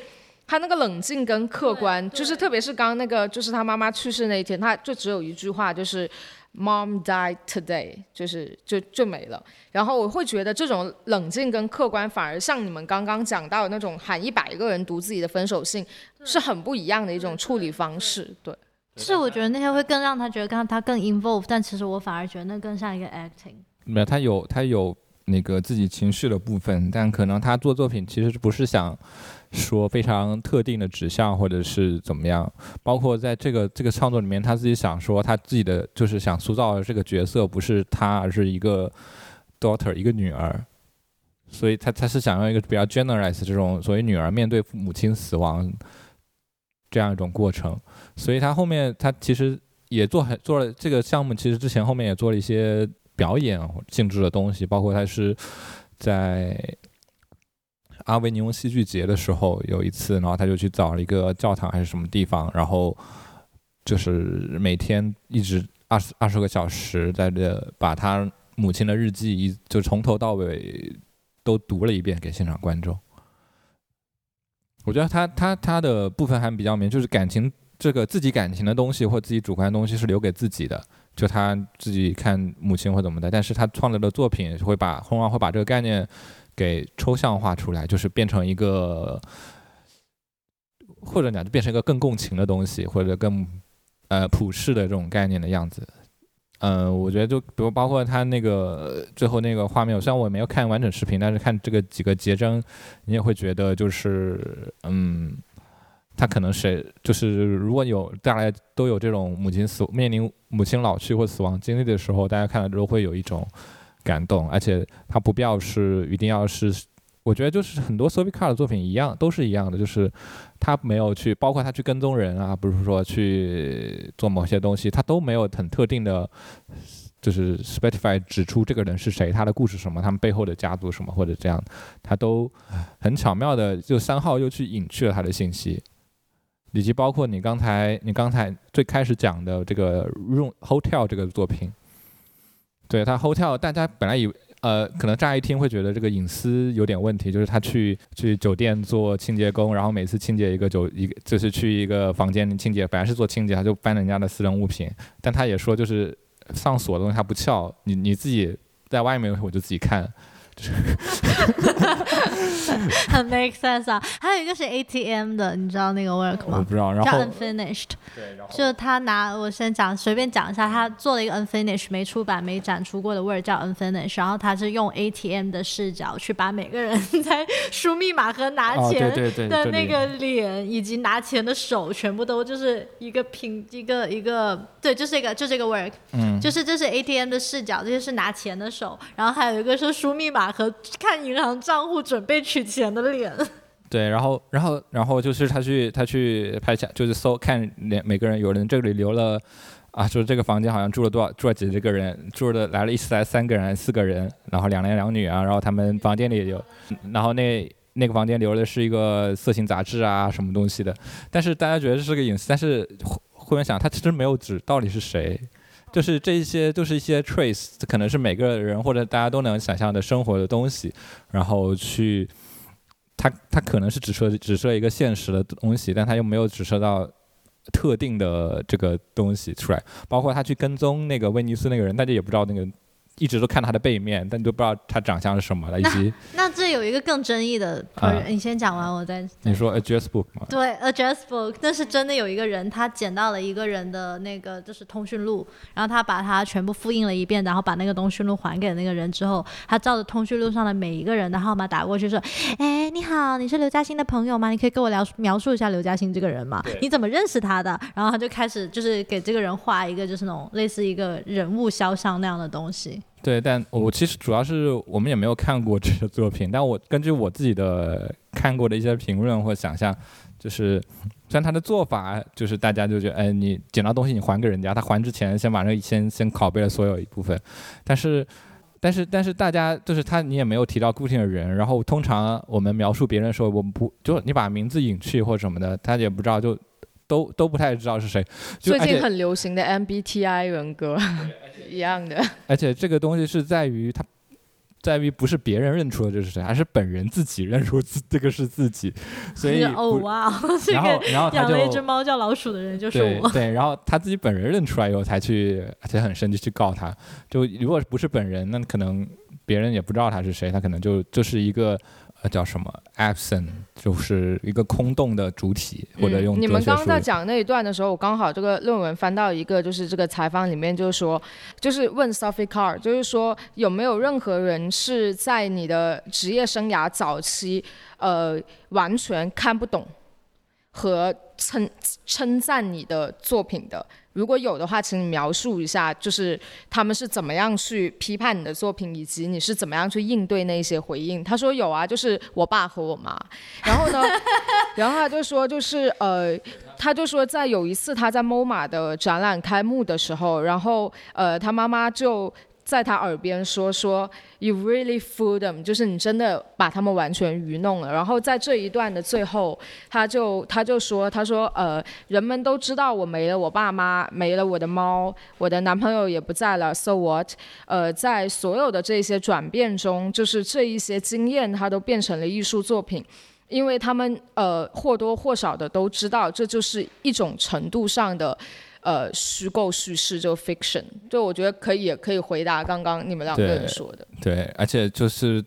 他那个冷静跟客观，就是特别是刚刚那个，就是他妈妈去世那一天，他就只有一句话，就是 “Mom died today”，就是就就没了。然后我会觉得这种冷静跟客观，反而像你们刚刚讲到的那种喊一百个人读自己的分手信，是很不一样的一种处理方式。对，是我觉得那些会更让他觉得更他更 involve，但其实我反而觉得那更像一个 acting。没有，他有他有那个自己情绪的部分，但可能他做作品其实不是想说非常特定的指向或者是怎么样，包括在这个这个创作里面，他自己想说他自己的就是想塑造的这个角色不是他，而是一个 daughter 一个女儿，所以他他是想要一个比较 generalize 这种所谓女儿面对母亲死亡这样一种过程，所以他后面他其实也做很做了这个项目，其实之前后面也做了一些表演性质的东西，包括他是在阿维尼翁戏剧节的时候有一次，然后他就去找了一个教堂还是什么地方，然后就是每天一直二十二十个小时在这把他母亲的日记一就从头到尾都读了一遍给现场观众。我觉得他他他的部分还比较明，就是感情这个自己感情的东西或自己主观的东西是留给自己的，就他自己看母亲或怎么的，但是他创作的作品会把通常会把这个概念给抽象化出来，就是变成一个，或者讲就变成一个更共情的东西，或者更呃普世的这种概念的样子。嗯、我觉得就比如包括他那个最后那个画面，虽然我没有看完整视频，但是看这个几个结帧，你也会觉得就是嗯，他可能是就是如果有大家都有这种母亲死面临母亲老去或死亡经历的时候，大家看了之后会有一种感动，而且他不必要是一定要是，我觉得就是很多 Sophie Car 的作品一样，都是一样的，就是他没有去，包括他去跟踪人啊，不是说去做某些东西，他都没有很特定的。就是 specify 指出这个人是谁，他的故事什么，他们背后的家族什么，或者这样，他都很巧妙的就三号又去隐去了他的信息，以及包括你刚才你刚才最开始讲的这个 Room Hotel 这个作品，对他 hotel，大家本来以为呃，可能乍一听会觉得这个隐私有点问题，就是他去去酒店做清洁工，然后每次清洁一个酒一个，就是去一个房间清洁，本来是做清洁，他就搬人家的私人物品，但他也说就是上锁的东西他不撬，你你自己在外面我就自己看。很 make sense 啊，还有一个是 ATM 的，你知道那个 work 吗？我不知道，然后 unfinished，对，然后就他拿我先讲，随便讲一下，他做了一个 unfinished 没出版、没展出过的 work 叫 unfinished，然后他是用 ATM 的视角去把每个人在输密码和拿钱的那个脸以及拿钱的手全部都就是一个拼一个一个，对，就是一个就这个 work，嗯，就是这是 ATM 的视角，这些是拿钱的手，然后还有一个是输密码和看银行账户准备取钱的脸。对，然后，然后，然后就是他去，他去拍下，就是搜看每每个人，有人这里留了，啊，就是这个房间好像住了多少，住了几十个人，住的来了一次来三个人，四个人，然后两男两女啊，然后他们房间里有，然后那那个房间留的是一个色情杂志啊，什么东西的，但是大家觉得这是个隐私，但是后面想，他其实没有指到底是谁，就是这一些都是一些 trace，可能是每个人或者大家都能想象的生活的东西，然后去。他他可能是只说只说一个现实的东西，但他又没有指涉到特定的这个东西出来，包括他去跟踪那个威尼斯那个人，大家也不知道那个。一直都看他的背面，但都不知道他长相是什么了。以及那这有一个更争议的，你先讲完，我再。你说 address book 吗？对，address book，那是真的有一个人，他捡到了一个人的那个就是通讯录，然后他把它全部复印了一遍，然后把那个通讯录还给那个人之后，他照着通讯录上的每一个人的号码打过去说：“哎，你好，你是刘嘉欣的朋友吗？你可以跟我聊描述一下刘嘉欣这个人吗？你怎么认识他的？”然后他就开始就是给这个人画一个就是那种类似一个人物肖像那样的东西。对，但我其实主要是我们也没有看过这个作品，但我 根据我自己的看过的一些评论或想象，就是 虽然他的做法就是大家就觉得，哎，你捡到东西你还给人家，他还之前先把那先先拷贝了所有一部分，但是但是但是大家就是他你也没有提到固定的人，然后通常我们描述别人的时候，我们不就你把名字隐去或什么的，他也不知道就。都都不太知道是谁。最近很流行的 MBTI 人格一样的。而且这个东西是在于它，在于不是别人认出了这是谁，而是本人自己认出自这个是自己。所以 哦哇，然后然后养了一只猫叫老鼠的人就是我。对，然后他自己本人认出来以后才去，而且很生气去告他。就如果不是本人，那可能别人也不知道他是谁，他可能就就是一个。呃，叫什么？absent 就是一个空洞的主体，或者用你们刚刚在讲那一段的时候，我刚好这个论文翻到一个，就是这个采访里面就是说，就是问 Sophie Carr，就是说有没有任何人是在你的职业生涯早期，呃，完全看不懂和称称赞你的作品的。如果有的话，请你描述一下，就是他们是怎么样去批判你的作品，以及你是怎么样去应对那些回应。他说有啊，就是我爸和我妈。然后呢，然后他就说，就是呃，他就说在有一次他在 MoMA 的展览开幕的时候，然后呃，他妈妈就。在他耳边说说，You really fooled them，就是你真的把他们完全愚弄了。然后在这一段的最后，他就他就说，他说，呃，人们都知道我没了我爸妈，没了我的猫，我的男朋友也不在了，So what？呃，在所有的这些转变中，就是这一些经验，它都变成了艺术作品，因为他们呃或多或少的都知道，这就是一种程度上的。呃，虚构叙事就 fiction，就我觉得可以，也可以回答刚刚你们两个人说的。对，而且就是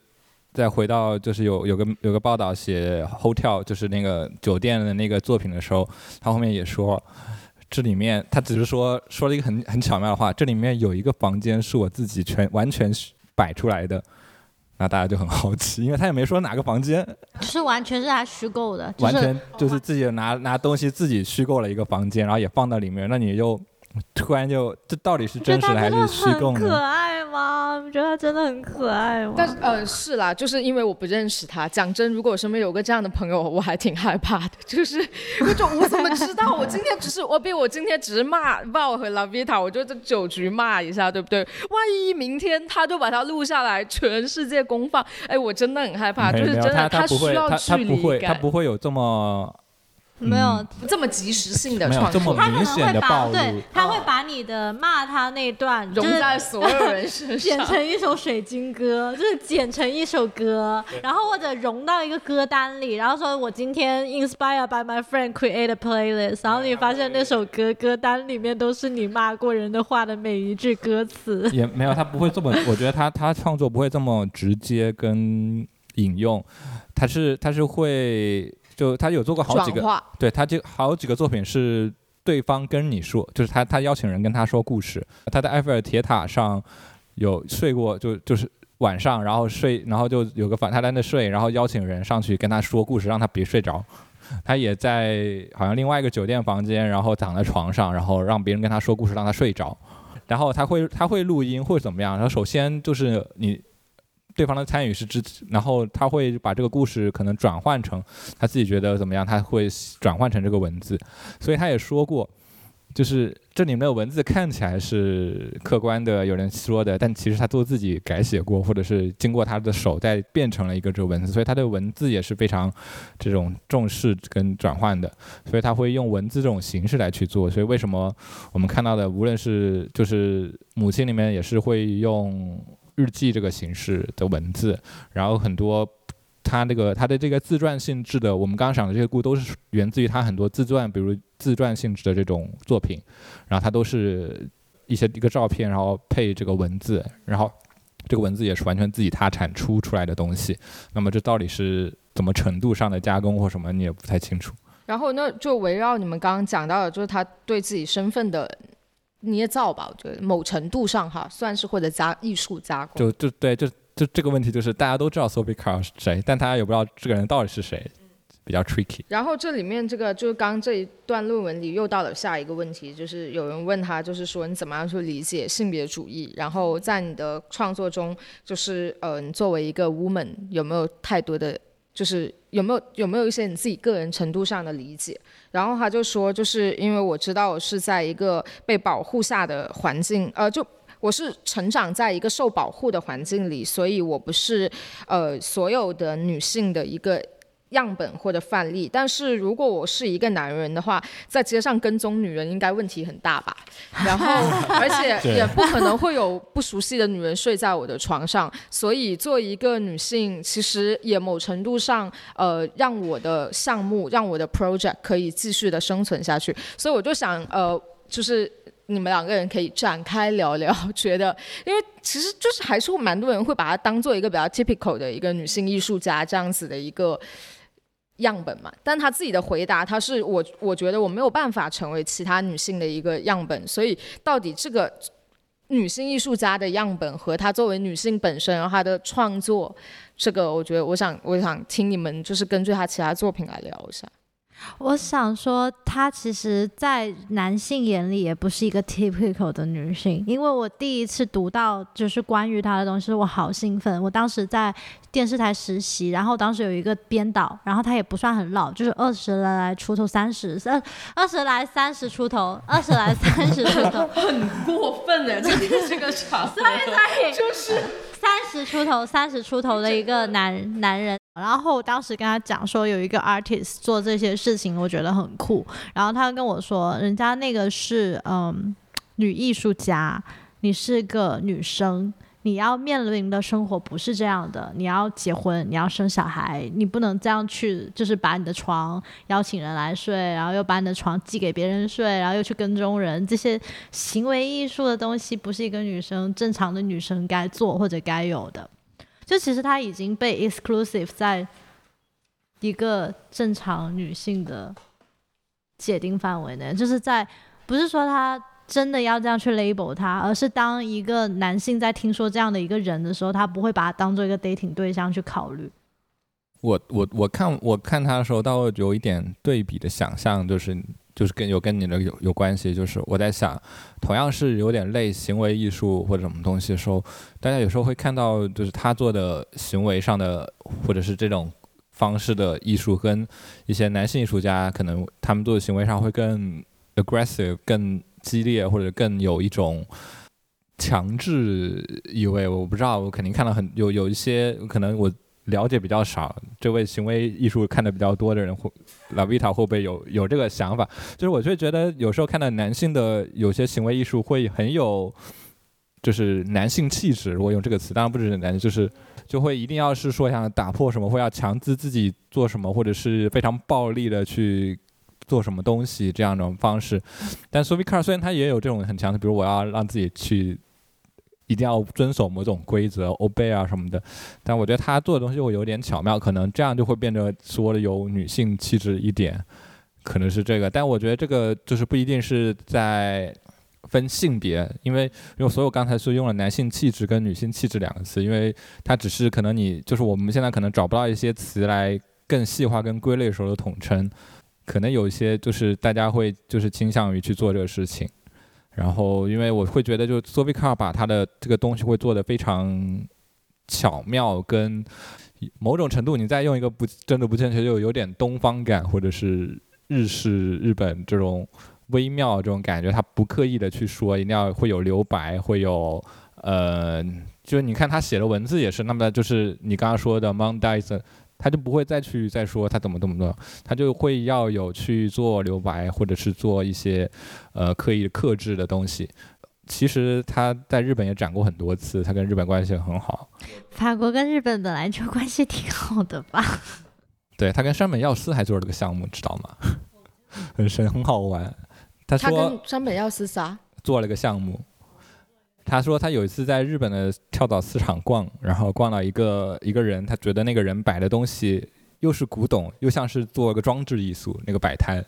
再回到，就是有有个有个报道写 hotel，就是那个酒店的那个作品的时候，他后面也说，这里面他只是说说了一个很很巧妙的话，这里面有一个房间是我自己全完全摆出来的。那大家就很好奇，因为他也没说哪个房间，是完全是他虚构的，完全就是自己拿 拿东西自己虚构了一个房间，然后也放到里面，那你就。突然就，这到底是真实的还是虚构的？可爱吗？你觉得他真的很可爱吗？但是呃，是啦，就是因为我不认识他。讲真，如果我身边有个这样的朋友，我还挺害怕的。就是那种我怎么知道？我今天只是我比我今天只是骂 Val 和 Lavita，我就这酒局骂一下，对不对？万一明天他就把他录下来，全世界公放，哎，我真的很害怕。就是真的，他需要距离感。他不会，他不会有这么。没有，这么及时性的没有这么创作，他可明能会把显的暴露对，他会把你的骂他那段就是融在所有人身上 剪。成一首水晶歌，就是剪成一首歌，然后或者融到一个歌单里，然后说我今天 inspired by my friend create a playlist，然后你发现那首歌歌单里面都是你骂过人的话的每一句歌词。也没有，他不会这么，我觉得他他创作不会这么直接跟引用，他是他是会就他有做过好几个，对他就好几个作品是对方跟你说，就是他他邀请人跟他说故事，他在埃菲尔铁塔上有睡过，就就是。晚上，然后睡，然后就有个反，他在那睡，然后邀请人上去跟他说故事，让他别睡着。他也在好像另外一个酒店房间，然后躺在床上，然后让别人跟他说故事，让他睡着。然后他会他会录音或者怎么样。然后首先就是你对方的参与是支持，然后他会把这个故事可能转换成他自己觉得怎么样，他会转换成这个文字。所以他也说过，就是这里面的文字看起来是客观的，有人说的，但其实他都自己改写过，或者是经过他的手再变成了一个这个文字，所以他对文字也是非常这种重视跟转换的，所以他会用文字这种形式来去做。所以为什么我们看到的，无论是就是母亲里面也是会用日记这个形式的文字，然后很多。他这个他的这个自传性质的，我们刚刚讲的这些故事都是源自于他很多自传，比如自传性质的这种作品，然后它都是一些一个照片，然后配这个文字，然后这个文字也是完全自己他产出出来的东西。那么这到底是怎么程度上的加工或什么，你也不太清楚。然后那，就围绕你们刚刚讲到的，就是他对自己身份的捏造吧，我觉得某程度上哈，算是或者加艺术加工。就就对，就就这个问题就是大家都知道 Sophie Carr 是谁，但大家也不知道这个人到底是谁，比较 tricky。然后这里面这个就是刚刚这一段论文里又到了下一个问题，就是有人问他，就是说你怎么样去理解性别主义？然后在你的创作中，就是呃，你作为一个 woman 有没有太多的，就是有没有有没有一些你自己个人程度上的理解？然后他就说，就是因为我知道我是在一个被保护下的环境，呃，就。我是成长在一个受保护的环境里，所以我不是呃所有的女性的一个样本或者范例。但是如果我是一个男人的话，在街上跟踪女人应该问题很大吧？然后而且也不可能会有不熟悉的女人睡在我的床上。所以作为一个女性，其实也某程度上呃让我的项目、让我的 project 可以继续的生存下去。所以我就想呃就是。你们两个人可以展开聊聊，觉得，因为其实就是还是会蛮多人会把它当做一个比较 typical 的一个女性艺术家这样子的一个样本嘛。但她自己的回答，她是我我觉得我没有办法成为其他女性的一个样本，所以到底这个女性艺术家的样本和她作为女性本身，然后她的创作，这个我觉得我想我想听你们就是根据她其他作品来聊一下。我想说，她其实，在男性眼里也不是一个 typical 的女性，因为我第一次读到就是关于她的东西，我好兴奋。我当时在电视台实习，然后当时有一个编导，然后他也不算很老，就是二十来来出头，三十二二十来三十出头，二十来三十出头，很过分的，这个这个场合，所以所以就是三十出头，三十出头的一个男男人。然后我当时跟他讲说，有一个 artist 做这些事情，我觉得很酷。然后他跟我说，人家那个是嗯女艺术家，你是个女生，你要面临的生活不是这样的。你要结婚，你要生小孩，你不能这样去，就是把你的床邀请人来睡，然后又把你的床寄给别人睡，然后又去跟踪人，这些行为艺术的东西，不是一个女生正常的女生该做或者该有的。就其实她已经被 exclusive 在一个正常女性的界定范围内，就是在不是说她真的要这样去 label 她，而是当一个男性在听说这样的一个人的时候，他不会把他当做一个 dating 对象去考虑。我我我看我看他的时候，倒有一点对比的想象，就是就是跟有跟你的有有关系，就是我在想，同样是有点类行为艺术或者什么东西的时候，大家有时候会看到，就是他做的行为上的或者是这种方式的艺术，跟一些男性艺术家可能他们做的行为上会更 aggressive、更激烈，或者更有一种强制意味。我不知道，我肯定看到很有有一些可能我。了解比较少，这位行为艺术看的比较多的人，会老维塔会不会有有这个想法？就是我就觉得有时候看到男性的有些行为艺术会很有，就是男性气质。如果用这个词，当然不只是男，就是就会一定要是说想打破什么，或要强制自己做什么，或者是非常暴力的去做什么东西这样的方式。但 Sophie Car 虽然他也有这种很强的，比如我要让自己去。一定要遵守某种规则，obey 啊什么的，但我觉得他做的东西会有点巧妙，可能这样就会变得说的有女性气质一点，可能是这个。但我觉得这个就是不一定是在分性别，因为因为所有刚才是用了男性气质跟女性气质两个词，因为它只是可能你就是我们现在可能找不到一些词来更细化跟归类时候的统称，可能有一些就是大家会就是倾向于去做这个事情。然后，因为我会觉得，就 s o v i c a r 把他的这个东西会做得非常巧妙，跟某种程度，你再用一个不真的不正确，就有点东方感，或者是日式日本这种微妙这种感觉。他不刻意的去说，一定要会有留白，会有呃，就是你看他写的文字也是，那么就是你刚刚说的 Mondays。他就不会再去再说他怎么怎么做，他就会要有去做留白，或者是做一些，呃，刻意克制的东西。其实他在日本也展过很多次，他跟日本关系很好。法国跟日本本来就关系挺好的吧？对他跟山本耀司还做了个项目，知道吗？很神，很好玩。他说跟山本耀司啥？做了个项目。他说他有一次在日本的跳蚤市场逛，然后逛到一个一个人，他觉得那个人摆的东西又是古董，又像是做个装置艺术那个摆摊，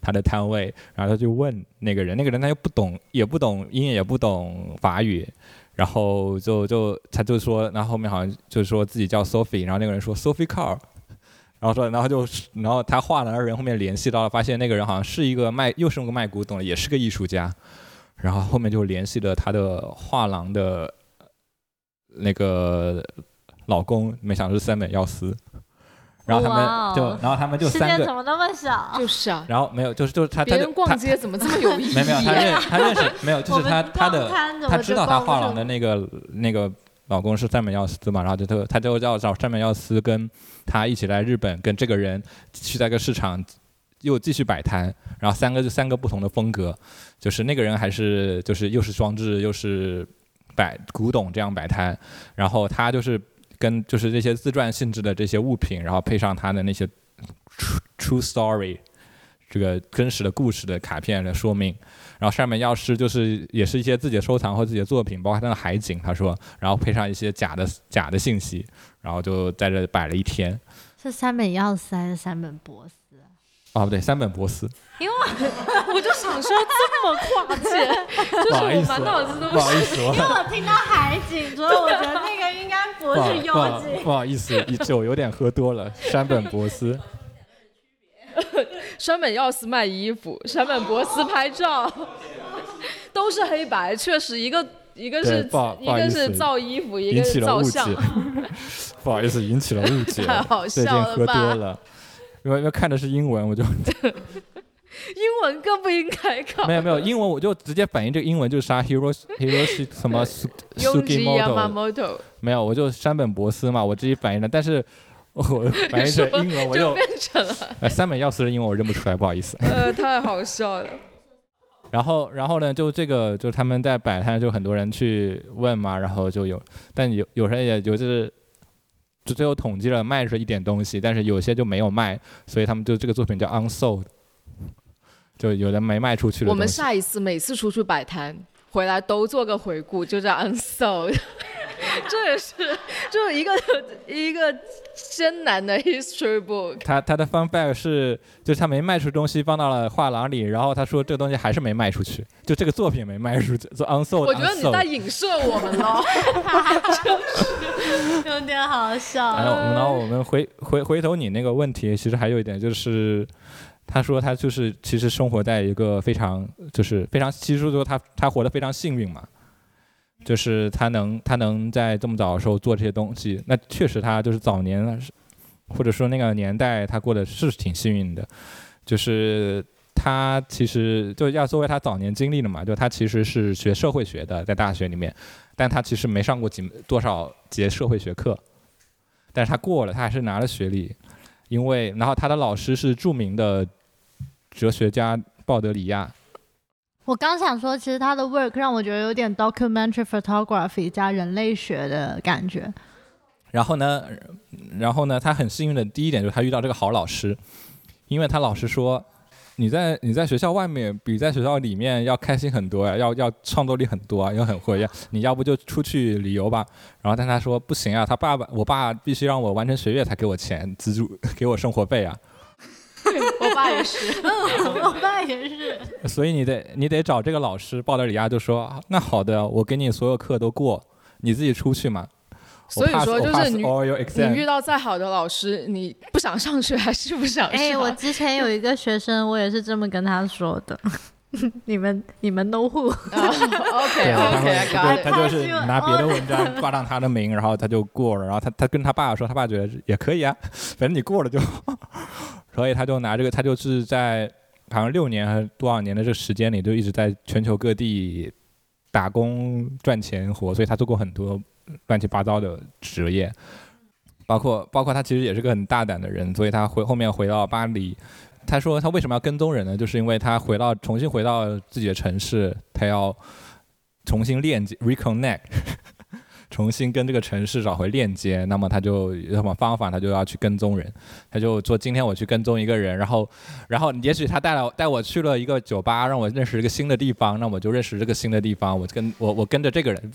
他的摊位，然后他就问那个人，那个人他又不懂，也不懂英语，也不懂法语，然后就就他就说，然后后面好像就是说自己叫 Sophie，然后那个人说 Sophie Car，然后说，然后就然后他画的那人后面联系到了，发现那个人好像是一个卖，又是那个卖古董的，也是个艺术家。然后后面就联系了他的画廊的那个老公，没想到是三本耀司。然后他们就，然后他们就三个，怎么那么小？就是啊。然后没有，就是就是他，别人逛街怎么这么有意思？没有没有，他认他认识 没有，就是他他的他知道他画廊的那个那个老公是三本耀司嘛，然后就他他就要找三本耀司跟他一起来日本，跟这个人去在个市场。又继续摆摊，然后三个就三个不同的风格，就是那个人还是就是又是装置又是摆古董这样摆摊，然后他就是跟就是这些自传性质的这些物品，然后配上他的那些 true true story 这个真实的故事的卡片的说明，然后上面钥匙就是也是一些自己的收藏或自己的作品，包括他的海景，他说，然后配上一些假的假的信息，然后就在这摆了一天。是三本钥匙还是三本博士？哦，不对，山本博斯。因为 我就想说这么跨界，就是我满脑子都不好意思，因为我听到海景，所以我觉得那个应该不是妖精。不好意思，酒有点喝多了。山本博斯。山本耀司卖衣服，山本博司拍照，都是黑白，确实一个一个是一个是造衣服，一个是造像。不好意思，引起了误解。太好笑了吧？因为因为看的是英文，我就 英文更不应该看。没有没有英文，我就直接反映这个英文就是啥 hero hero 是什么 Sugimoto，。没有，我就山本博斯嘛，我自己反映的。但是 我反应成英文，我就 变成了。哎，三本耀司的英文我认不出来，不好意思。呃，太好笑了。然后然后呢，就这个就他们在摆摊，就很多人去问嘛，然后就有，但有有人也有就是。就最后统计了卖出一点东西，但是有些就没有卖，所以他们就这个作品叫 unsold，就有的没卖出去。我们下一次每次出去摆摊回来都做个回顾，就叫 unsold。这也是就是一个一个艰难的 history book。他他的 fun fact 是，就是他没卖出东西放到了画廊里，然后他说这个东西还是没卖出去，就这个作品没卖出去，做 unsold。我觉得你在影射我们喽，有点好笑。然后然后我们回回回头你那个问题，其实还有一点就是，他说他就是其实生活在一个非常就是非常，其实说他他活得非常幸运嘛。就是他能，他能在这么早的时候做这些东西，那确实他就是早年，或者说那个年代他过的是挺幸运的。就是他其实就要作为他早年经历的嘛，就他其实是学社会学的，在大学里面，但他其实没上过几多少节社会学课。但是他过了，他还是拿了学历，因为然后他的老师是著名的哲学家鲍德里亚。我刚想说，其实他的 work 让我觉得有点 documentary photography 加人类学的感觉。然后呢，然后呢，他很幸运的第一点就是他遇到这个好老师，因为他老师说，你在你在学校外面比在学校里面要开心很多呀，要要创作力很多啊，要很活跃，你要不就出去旅游吧。然后但他说不行啊，他爸爸我爸必须让我完成学业才给我钱资助 给我生活费啊。我爸也是，我爸也是。所以你得你得找这个老师，鲍德里亚就说那好的，我给你所有课都过，你自己出去嘛。所以说，就是你你遇到再好的老师，你不想上学还是不想上？哎，我之前有一个学生，我也是这么跟他说的。你们你们 no who。OK OK，他就是拿别的文章挂上他的名，然后他就过了。然后他他跟他爸说，他爸觉得也可以啊，反正你过了就。所以他就拿这个，他就是在好像六年还是多少年的这个时间里，就一直在全球各地打工赚钱活。所以他做过很多。乱七八糟的职业，包括包括他其实也是个很大胆的人，所以他回后面回到巴黎，他说他为什么要跟踪人呢？就是因为他回到重新回到自己的城市，他要重新链接 reconnect。重新跟这个城市找回链接，那么他就有什么方法？他就要去跟踪人，他就说今天我去跟踪一个人，然后，然后也许他带了带我去了一个酒吧，让我认识一个新的地方，那我就认识这个新的地方。我跟我我跟着这个人，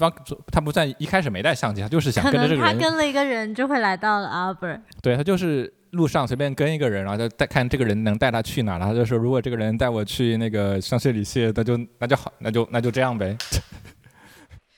他不算一开始没带相机，他就是想跟着这个人。他跟了一个人就会来到了阿伯。对他就是路上随便跟一个人，然后就带看这个人能带他去哪，然后就说如果这个人带我去那个香榭里榭，那就那就好，那就那就这样呗。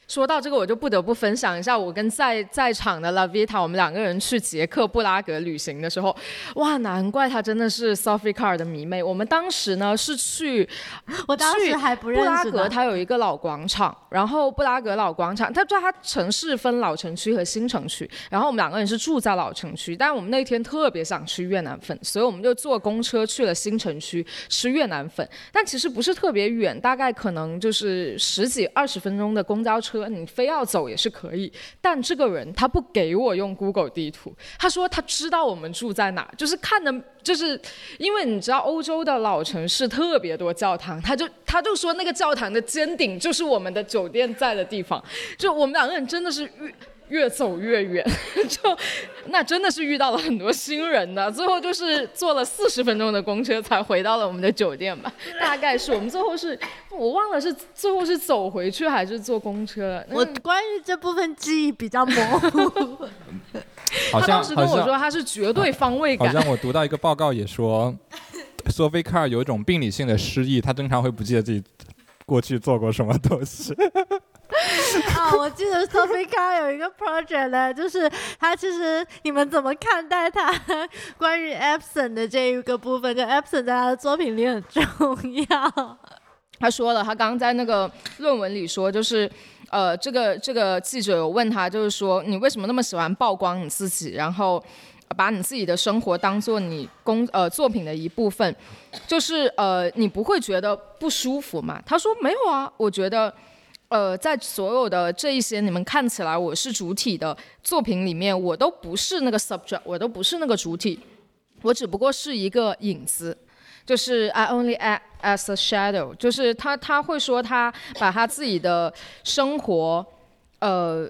说到这个，我就不得不分享一下我跟在在场的 Lavita，我们两个人去捷克布拉格旅行的时候，哇，难怪他真的是 Sophie Car 的迷妹。我们当时呢是去，我当时还不认识布拉格，它有一个老广场，然后布拉格老广场，它知它城市分老城区和新城区，然后我们两个人是住在老城区，但我们那天特别想吃越南粉，所以我们就坐公车去了新城区吃越南粉，但其实不是特别远，大概可能就是十几二十分钟的公交车。说你非要走也是可以，但这个人他不给我用 Google 地图，他说他知道我们住在哪，就是看的，就是因为你知道欧洲的老城市特别多教堂，他就他就说那个教堂的尖顶就是我们的酒店在的地方，就我们两个人真的是遇。越走越远，就那真的是遇到了很多新人的。最后就是坐了四十分钟的公车才回到了我们的酒店吧。大概是我们最后是，我忘了是最后是走回去还是坐公车。我关于这部分记忆比较模糊。他当时跟我说他是绝对方位感。好像我读到一个报告也说，Sophie Car 有一种病理性的失忆，他经常会不记得自己过去做过什么东西。啊，我记得 Sophie c a 有一个 project 呢，就是他其实你们怎么看待他 关于 Epson 的这一个部分？就 Epson 在他的作品里很重要。他说了，他刚刚在那个论文里说，就是呃，这个这个记者有问他，就是说你为什么那么喜欢曝光你自己，然后把你自己的生活当做你工呃作品的一部分，就是呃你不会觉得不舒服吗？他说没有啊，我觉得。呃，在所有的这一些你们看起来我是主体的作品里面，我都不是那个 subject，我都不是那个主体，我只不过是一个影子，就是 I only act as a shadow，就是他他会说他把他自己的生活，呃，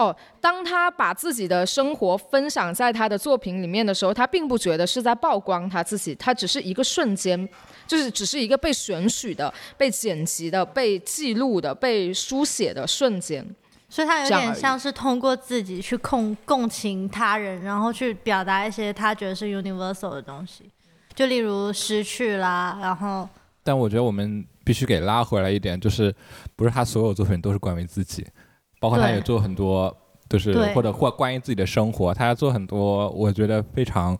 哦，当他把自己的生活分享在他的作品里面的时候，他并不觉得是在曝光他自己，他只是一个瞬间。就是只是一个被选取的、被剪辑的、被记录的、被书写的瞬间，所以他有点像是通过自己去共共情他人，然后去表达一些他觉得是 universal 的东西，就例如失去啦，然后。但我觉得我们必须给拉回来一点，就是不是他所有作品都是关于自己，包括他也做很多，就是或者或关于自己的生活，他做很多，我觉得非常。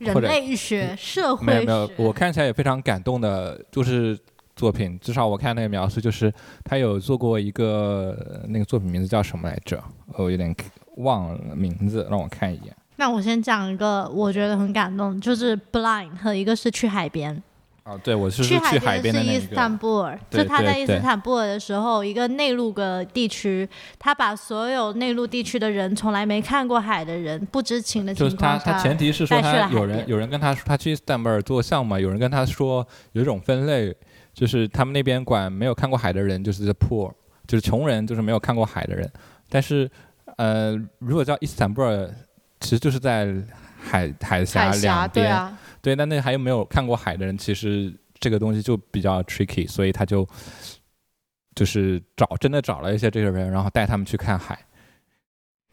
人类学、社会没有没有，我看起来也非常感动的，就是作品。至少我看那个描述，就是他有做过一个那个作品名字叫什么来着？我有点忘了名字，让我看一眼。那我先讲一个，我觉得很感动，就是 Blind 和一个是去海边。哦，对，我是去去海边是伊斯。坦布尔，对就他在伊斯坦布尔的时候，一个内陆的地区，他把所有内陆地区的人，从来没看过海的人，不知情的就是情况他，他，前提是说他有人有人跟他说他去伊斯坦布尔做项目，有人跟他说有一种分类，就是他们那边管没有看过海的人就是 the poor，就是穷人，就是没有看过海的人。但是呃，如果叫伊斯坦布尔，其实就是在海海峡海峡两边，对啊，对，但那还有没有看过海的人，其实这个东西就比较 tricky，所以他就就是找真的找了一些这些人，然后带他们去看海。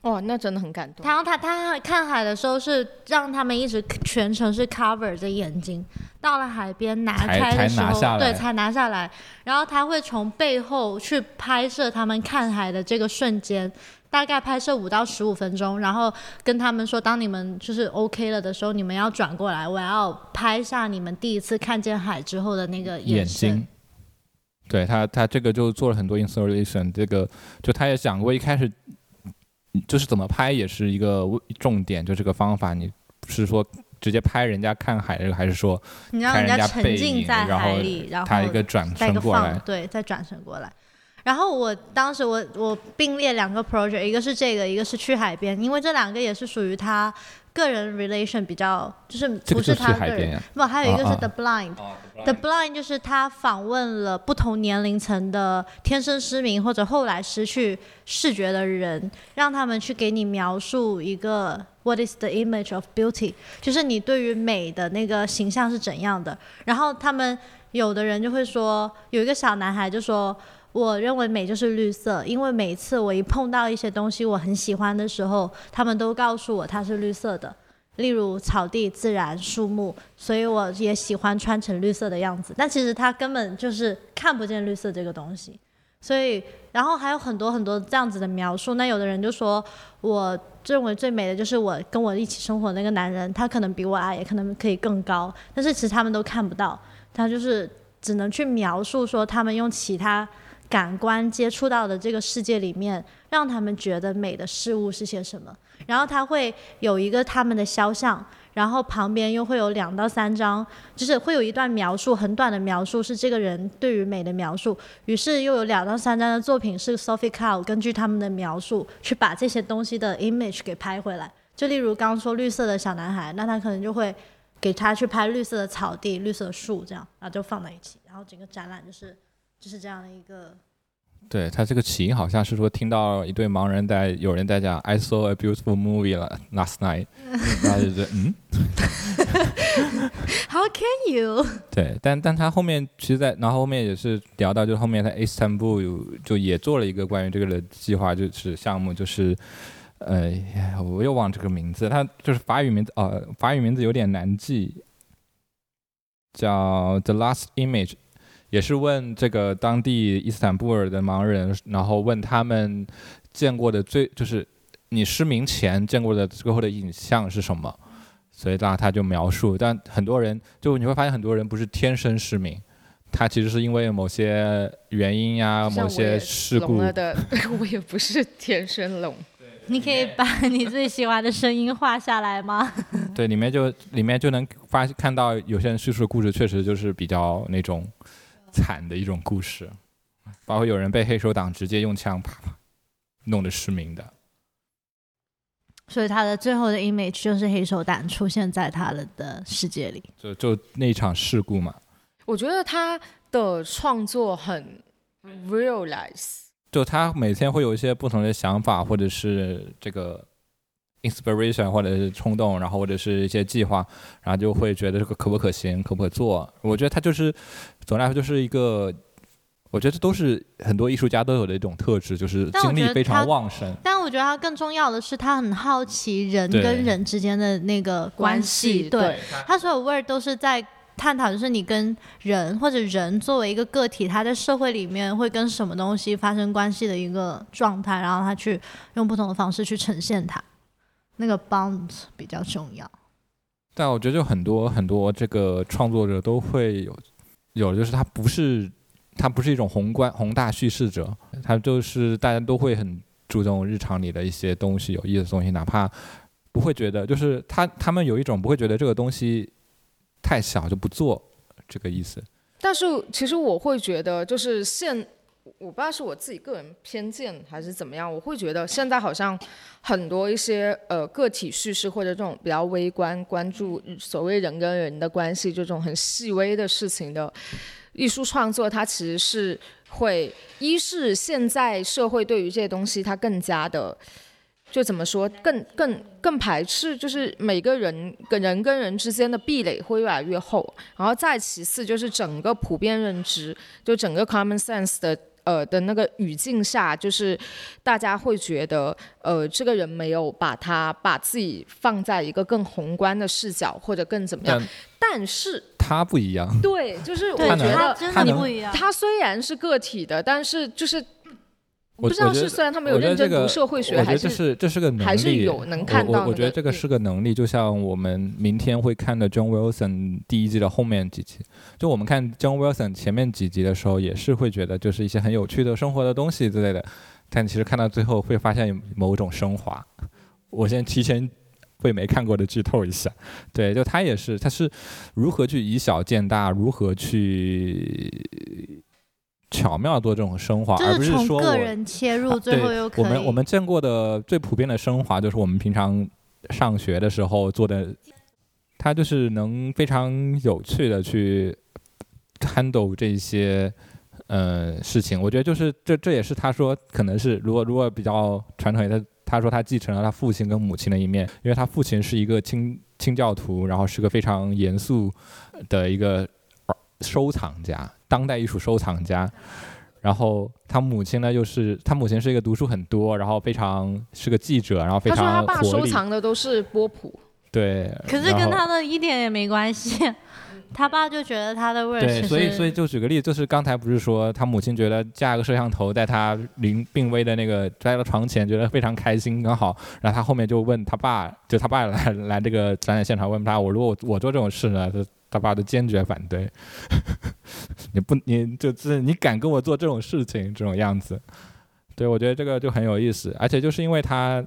哇，那真的很感动。然后他他看海的时候是让他们一直全程是 cover 着眼睛，到了海边拿开的时候，对，才拿下来。然后他会从背后去拍摄他们看海的这个瞬间，大概拍摄五到十五分钟，然后跟他们说，当你们就是 OK 了的时候，你们要转过来，我要拍下你们第一次看见海之后的那个眼睛。对他，他这个就做了很多 installation，这个就他也讲过，一开始就是怎么拍也是一个重点，就这个方法，你不是说直接拍人家看海这个，还是说你让看人家沉浸在海里，然后他一个转身过来放，，对，再转身过来。然后我当时我我并列两个 project，一个是这个，一个是去海边，因为这两个也是属于他个人 relation 比较，就是不是他个人。不，还有一个是啊啊 The Blind。The Blind 就是他访问了不同年龄层的天生失明或者后来失去视觉的人，让他们去给你描述一个 What is the image of beauty，就是你对于美的那个形象是怎样的。然后他们有的人就会说，有一个小男孩就说。我认为美就是绿色，因为每次我一碰到一些东西我很喜欢的时候，他们都告诉我它是绿色的。例如草地、自然、树木，所以我也喜欢穿成绿色的样子。但其实他根本就是看不见绿色这个东西，所以然后还有很多很多这样子的描述。那有的人就说，我认为最美的就是我跟我一起生活那个男人，他可能比我矮，也可能可以更高，但是其实他们都看不到，他就是只能去描述说他们用其他感官接触到的这个世界里面，让他们觉得美的事物是些什么。然后他会有一个他们的肖像，然后旁边又会有两到三张，就是会有一段描述，很短的描述是这个人对于美的描述。于是又有两到三张的作品是 Sophie Cow 根据他们的描述去把这些东西的 image 给拍回来。就例如刚刚说绿色的小男孩，那他可能就会给他去拍绿色的草地、绿色的树这样，然后就放在一起，然后整个展览就是就是这样的一个。对他这个起因好像是说听到一对盲人在有人在讲 I saw a beautiful movie last night，然后就觉得嗯，How can you？对，但但他后面其实在，然后后面也是聊到，就是后面在 Istanbul 有就也做了一个关于这个的计划，就是项目，就是呃，我又忘这个名字，他就是法语名字，呃，法语名字有点难记，叫 The Last Image，也是问这个当地伊斯坦布尔的盲人，然后问他们见过的最就是你失明前见过的最后的影像是什么。所以那他就描述，但很多人就你会发现很多人不是天生失明，他其实是因为某些原因呀、某些事故，聋了的，我也不是天生聋。你可以把你最喜欢的声音画下来吗？对，里面就里面就能发看到有些人叙述的故事，确实就是比较那种惨的一种故事，包括有人被黑手党直接用枪啪啪弄得失明的。所以他的最后的 image 就是黑手党出现在他的的世界里。就就那场事故嘛，我觉得他的创作很 realize，就他每天会有一些不同的想法，或者是这个 inspiration，或者是冲动，然后或者是一些计划，然后就会觉得这个可不可行，可不可做。我觉得他就是总的来说就是一个，我觉得这都是很多艺术家都有的一种特质，就是精力非常旺盛。但我觉得他更重要的是，他很好奇人跟人之间的那个关系。对，他所有 word 都是在探讨，就是你跟人或者人作为一个个体，他在社会里面会跟什么东西发生关系的一个状态，然后他去用不同的方式去呈现它。那个 bond 比较重要。但我觉得就很多很多这个创作者都会有，有就是他不是他不是一种宏观宏大叙事者，他就是大家都会很注重日常里的一些东西，有意思的东西，哪怕不会觉得就是他他们有一种不会觉得这个东西太小就不做，这个意思。但是其实我会觉得，就是现我不知道是我自己个人偏见还是怎么样，我会觉得现在好像很多一些呃个体叙事或者这种比较微观关注所谓人跟人的关系这种很细微的事情的艺术创作，它其实是会一是现在社会对于这些东西它更加的。就怎么说，更更更排斥，就是每个人跟人跟人之间的壁垒会越来越厚，然后再其次就是整个普遍认知，就整个 common sense 的呃的那个语境下，就是大家会觉得，呃，这个人没有把他把自己放在一个更宏观的视角或者更怎么样，但是他不一样，对，就是我觉得他真的不一样。他虽然是个体的，但是就是。我不知道是虽然他没有认真读社会学，还得这是这是个能力，还是有能看到我我我觉得这个是个能力，就像我们明天会看的 John Wilson 第一季的后面几集，就我们看 John Wilson 前面几集的时候，也是会觉得就是一些很有趣的生活的东西之类的，但其实看到最后会发现有某种升华。我先提前为没看过的剧透一下，对，就他也是，他是如何去以小见大，如何去巧妙做这种升华，而不是从说我个人切入，啊最后又可以。我们我们见过的最普遍的升华，就是我们平常上学的时候做的，他就是能非常有趣的去 handle 这些呃事情。我觉得就是这这也是他说可能是如果如果比较传统一点，他他说他继承了他父亲跟母亲的一面，因为他父亲是一个清清教徒，然后是个非常严肃的一个收藏家，当代艺术收藏家。然后他母亲呢，又是他母亲是一个读书很多，然后非常是个记者，然后非常他说他爸。收藏的都是波普，对，可是跟他的一点也没关系。他爸就觉得他的味儿对，所以所以就举个例子，就是刚才不是说他母亲觉得架个摄像头在他临病危的那个在他床前，觉得非常开心，刚好，然后他后面就问他爸，就他爸来来这个展览现场问他，我如果我我做这种事呢，他爸就坚决反对，你不你就是你敢跟我做这种事情这种样子，对我觉得这个就很有意思，而且就是因为他。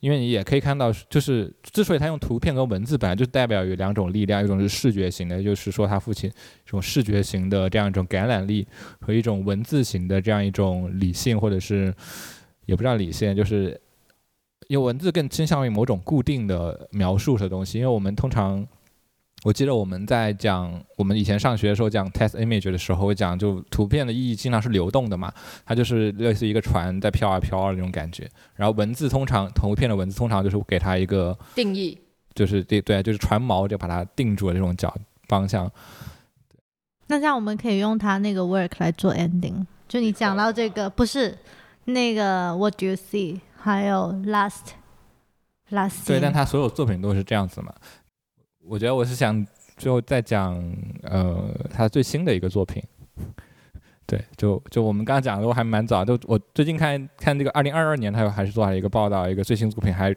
因为你也可以看到，就是之所以他用图片跟文字，本来就代表有两种力量，一种是视觉型的，就是说他父亲这种视觉型的这样一种感染力，和一种文字型的这样一种理性，或者是也不知道理性，就是因为文字更倾向于某种固定的描述的东西。因为我们通常，我记得我们在讲我们以前上学的时候讲 test image 的时候，会讲就图片的意义经常是流动的嘛，它就是类似一个船在飘啊飘啊那种感觉。然后文字通常图片的文字通常就是给它一个定义。就是对对，就是船锚就把它定住了这种角方向。那这样我们可以用它那个 work 来做 ending。就你讲到这个，不是那个 What do you see？还有 Last Last 对，但他所有作品都是这样子嘛。我觉得我是想最后再讲呃他最新的一个作品。对，就就我们刚刚讲的都还蛮早，就我最近看看这个二零二二年，他又还是做了一个报道，一个最新作品还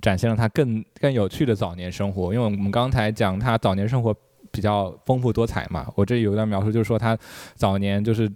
展现了他更更有趣的早年生活。因为我们刚才讲他早年生活比较丰富多彩嘛，我这里有一段描述，就是说他早年就是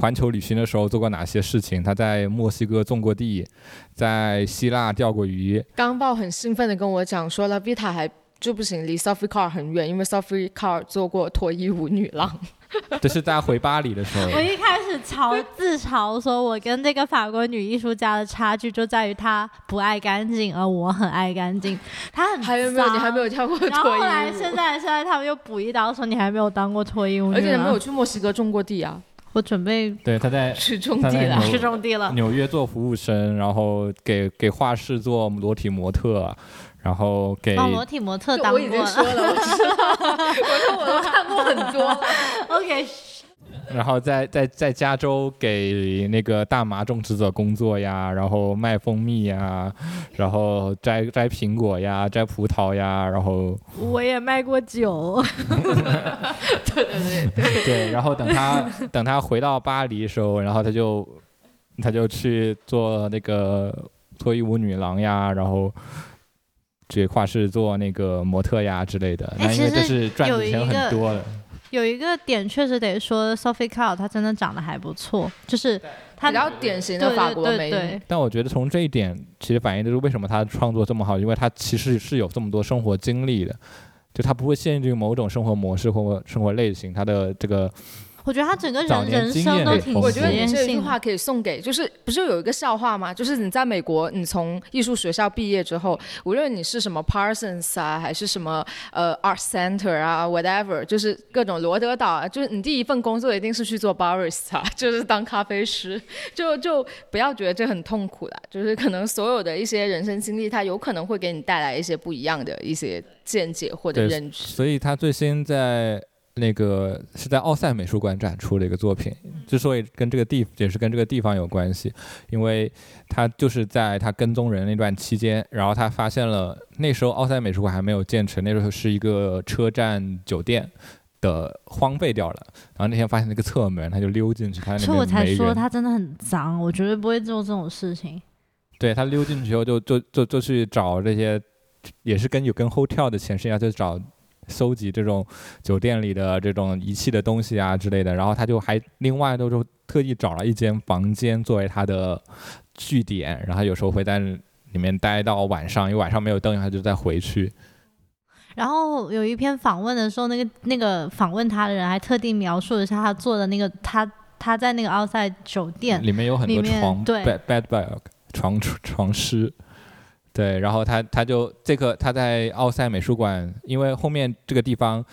环球旅行的时候做过哪些事情。他在墨西哥种过地，在希腊钓过鱼，刚报很兴奋的跟我讲说了比塔还就不行，离 Sophie Carr 很远，因为 Sophie Carr 做过脱衣舞女郎。这是大家回巴黎的时候。我一开始嘲自嘲说，我跟这个法国女艺术家的差距就在于她不爱干净，而我很爱干净。她很还有没有？你还没有跳过脱衣然后后来？现在现在他们又补一刀说你还没有当过脱衣舞女郎而且郎没有去墨西哥种过地啊，我准备对，他在去种地了。去种地了。纽约做服务生，然后给给画室做裸体模特，然后给哦，裸体模特当过我已经说了，我知道，我说我都看过很多。OK，然后在在在加州给那个大麻种植者工作呀，然后卖蜂蜜呀，然后摘摘苹果呀，摘葡萄呀，然后我也卖过酒。对对对，对，然后等他 等他回到巴黎的时候，然后他就他就去做那个脱衣舞女郎呀，然后去画室做那个模特呀之类的。哎那因为这其实是赚的钱有很多的。有一个点确实得说，Sophie Carl 她真的长得还不错，就是她比较典型的法国美女。但我觉得从这一点其实反映的是为什么他创作这么好，因为他其实是有这么多生活经历的。就他不会限制于某种生活模式或生活类型，他的这个我觉得他整个人人生都挺丰富我觉得这句。话可以送给，就是不是有一个笑话吗？就是你在美国，你从艺术学校毕业之后，无论你是什么 Parsons 啊，还是什么呃 Art Center 啊，whatever，就是各种罗德岛啊，就是你第一份工作一定是去做 barista，就是当咖啡师，就就不要觉得这很痛苦啦，就是可能所有的一些人生经历，它有可能会给你带来一些不一样的一些见解或者认知。所以他最先在那个是在奥赛美术馆展出的一个作品，之所以跟这个地也是跟这个地方有关系，因为他就是在他跟踪人那段期间，然后他发现了那时候奥赛美术馆还没有建成，那时候是一个车站酒店。的荒废掉了，然后那天发现那个侧门，他就溜进去，他那所以我才说。他真的很脏，我绝对不会做这种事情。对他溜进去以后就，就就就去找这些，也是跟有跟 hotel 的前身一样，就找搜集这种酒店里的这种仪器的东西啊之类的。然后他就还另外都是特意找了一间房间作为他的据点，然后有时候会在里面待到晚上，因为晚上没有灯，他就再回去。然后有一篇访问的时候，那个那个访问他的人还特地描述了一下他做的那个他他在那个奥赛酒店，里面有很多床对 bed bed bug 床床尸，对，然后他他就这个他在奥赛美术馆，因为后面这个地方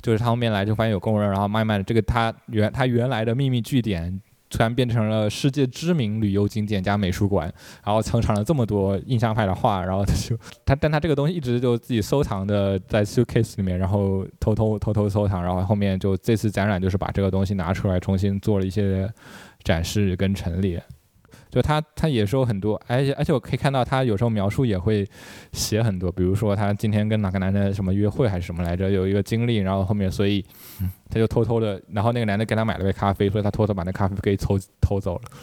就是他后面来就发现有工人，然后慢慢的这个他原他原来的秘密据点。突然变成了世界知名旅游景点加美术馆，然后藏藏了这么多印象派的画，然后他就他，但他这个东西一直就自己收藏的在 suitcase 里面，然后偷偷偷偷收藏，然后后面就这次展览就是把这个东西拿出来重新做了一些展示跟陈列。就他他也是有很多，而且而且我可以看到他有时候描述也会写很多，比如说他今天跟哪个男的什么约会还是什么来着，有一个经历，然后后面所以他就偷偷的，然后那个男的给他买了杯咖啡，所以他偷偷把那咖啡给偷偷走了。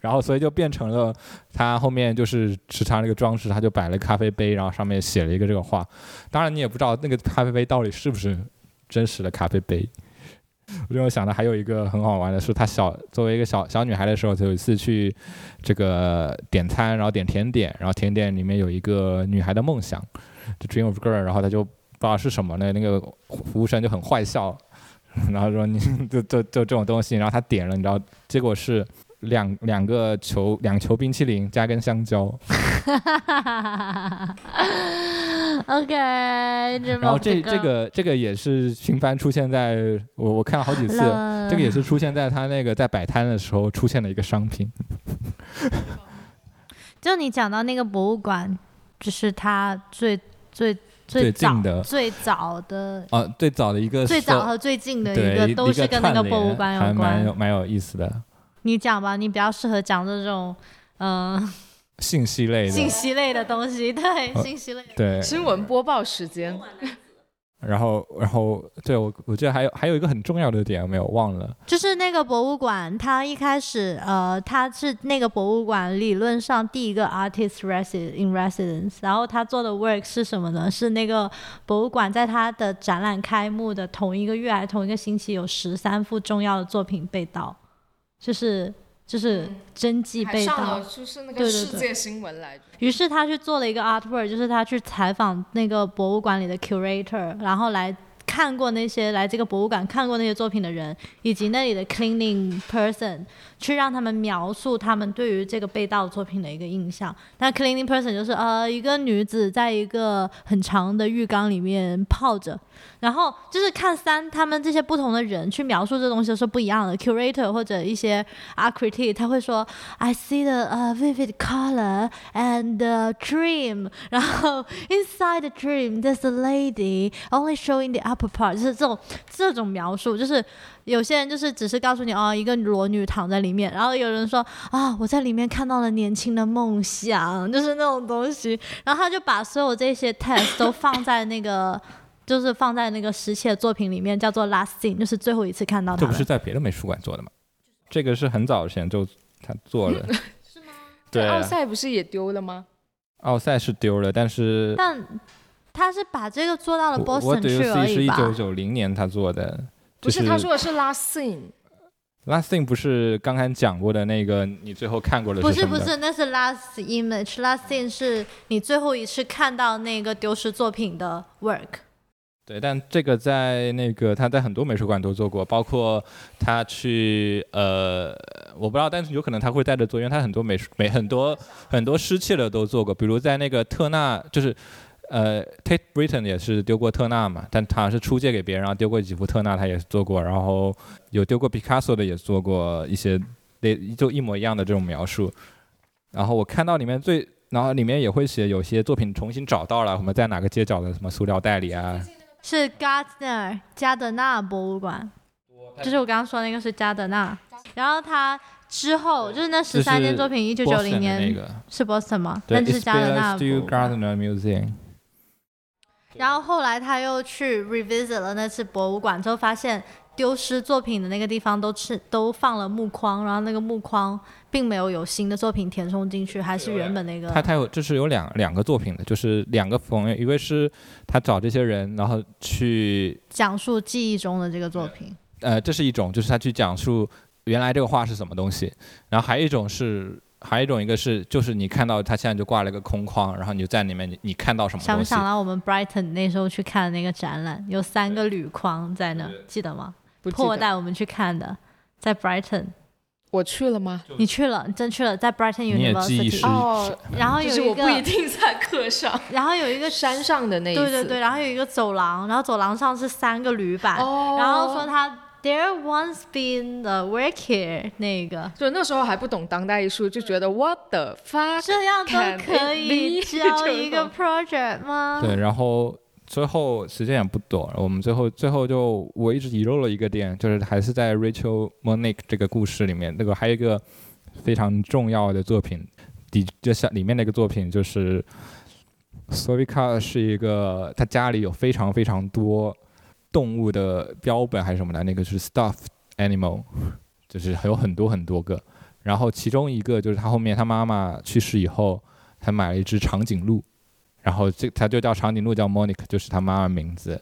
然后，所以就变成了他后面就是时常那个装饰，他就摆了咖啡杯，然后上面写了一个这个话。当然，你也不知道那个咖啡杯到底是不是真实的咖啡杯。我就想到还有一个很好玩的是，她小作为一个小小女孩的时候，就有一次去这个点餐，然后点甜点，然后甜点里面有一个女孩的梦想，就 dream of girl，然后她就不知道是什么呢，那个服务生就很坏笑，然后说你 就就就这种东西，然后她点了，你知道，结果是两两个球两球冰淇淋加根香蕉，OK，然然后这这个这个也是频繁出现在我我看了好几次。这个也是出现在他那个在摆摊的时候出现的一个商品。就你讲到那个博物馆，就是他最最最早近的最早的啊，最早的一个最早和最近的一一个都是跟那个博物馆有关。蛮有蛮有意思的你讲吧，你比较适合讲这种嗯、信息类的，信息类的东西，对，呃信息类的。对，新闻播报时间，然后然后对我我记得还有还有一个很重要的点没有忘了，就是那个博物馆，它一开始，呃，它是那个博物馆理论上第一个 artist resident in residence，然后他做的 work 是什么呢？是那个博物馆在他的展览开幕的同一个月还是同一个星期，有十三幅重要的作品被盗，就是就是真迹被盗上了。就是那对对对个世界新闻来着。于是他去做了一个 artwork，就是他去采访那个博物馆里的 curator，然后来看过那些来这个博物馆看过那些作品的人，以及那里的 cleaning person，去让他们描述他们对于这个被盗作品的一个印象。那 cleaning person 就是呃一个女子在一个很长的浴缸里面泡着，然后就是看三他们这些不同的人去描述这东西是不一样的。curator 或者一些 art critic 他会说 I see the 呃、vivid color and the dream，然后 inside the dream there's a lady only showing the upper 就是这种这种描述，就是有些人就是只是告诉你哦，一个裸女躺在里面，然后有人说啊，我在里面看到了年轻的梦想，就是那种东西，然后他就把所有这些 test 都放在那个。就是放在那个石器的作品里面，叫做 last scene，就是最后一次看到他。这不是在别的美术馆做的吗？这个是很早前就他做了，是吗？对，奥赛不是也丢了吗？奥赛是丢了，但是但他是把这个做到了我 Boston 我对去而 C 是已吧？一九九零年他做的，不，就是他说的是 last Thing。Last thing 不是刚刚讲过的那个，你最后看过的不是？不是，那是 last image，last thing 是你最后一次看到那个丢失作品的 work。对，但这个在那个他在很多美术馆都做过，包括他去呃，我不知道，但是有可能他会带着做，因为他很多美术美很多很多失窃的都做过，比如在那个特纳，就是呃 Tate Britain 也是丢过特纳嘛，但他是出借给别人，然后丢过几幅特纳，他也是做过，然后有丢过 Picasso 的也做过一些类就一模一样的这种描述，然后我看到里面最。然后里面也会写有些作品重新找到了，什么在哪个街角的什么塑料袋里啊，是 Gardner 加德纳博物馆，就是我刚刚说那个是加德纳，然后他之后就是那十三件作品，一九九零年那个。是 Boston 吗？对那就是加德纳然后后来他又去 revisit 了那次博物馆之后，发现丢失作品的那个地方都是都放了木框，然后那个木框并没有有新的作品填充进去，还是原本那个。他他有这是有两两个作品的，就是两个朋友，一位是他找这些人，然后去讲述记忆中的这个作品。呃，这是一种，就是他去讲述原来这个画是什么东西，然后还有一种是。还有一种，一个是就是你看到他现在就挂了一个空框，然后你就在里面，你你看到什么想不东西？想到我们 Brighton 那时候去看的那个展览，有三个铝框在那，记得吗？破带我们去看的，在 Brighton，我去了吗？你去了，你真去了，在 Brighton University。哦，然后有一个，我不一定在课上。然后有一个山上的那一次，对对对，然后有一个走廊，然后走廊上是三个铝板，哦，然后说他 There once been a work here 那个。就那时候还不懂当代艺术，就觉得 What the fuck，这样都可以？交 一个 project 吗？对，然后最后时间也不多，我们最后最后就我一直遗漏了一个点，就是还是在 Rachel Monique 这个故事里面，那个还有一个非常重要的作品，底就像里面那个作品就是 Sovica 是一个他家里有非常非常多动物的标本还是什么的，那个是 stuffed animal，就是还有很多很多个，然后其中一个就是他后面他妈妈去世以后，他买了一只长颈鹿。然后这他就叫长颈鹿，叫 Monique，就是他妈妈名字，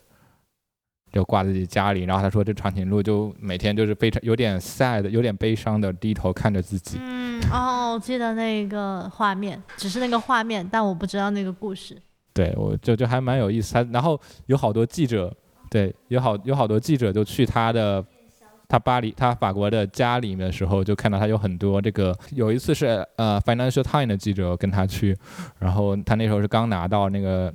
就挂在自己家里。然后他说这长颈鹿就每天就是非常有点 sad，有点悲伤的低头看着自己。嗯，哦，我记得那个画面，只是那个画面，但我不知道那个故事。对我就就还蛮有意思。他然后有好多记者，对，有好有好多记者就去他的他巴黎他法国的家里面的时候，就看到他有很多这个。有一次是呃 Financial Times 的记者跟他去，然后他那时候是刚拿到那个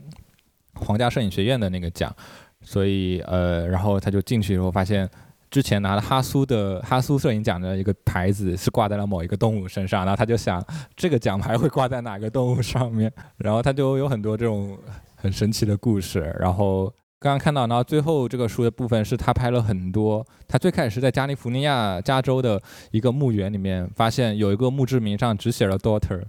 皇家摄影学院的那个奖，所以呃，然后他就进去以后发现。之前拿了哈苏的哈苏摄影奖的一个牌子是挂在了某一个动物身上，然后他就想这个奖牌会挂在哪个动物上面，然后他就有很多这种很神奇的故事。然后刚刚看到，然后最后这个书的部分是他拍了很多。他最开始是在加利福尼亚加州的一个墓园里面发现有一个墓志铭上只写了 daughter，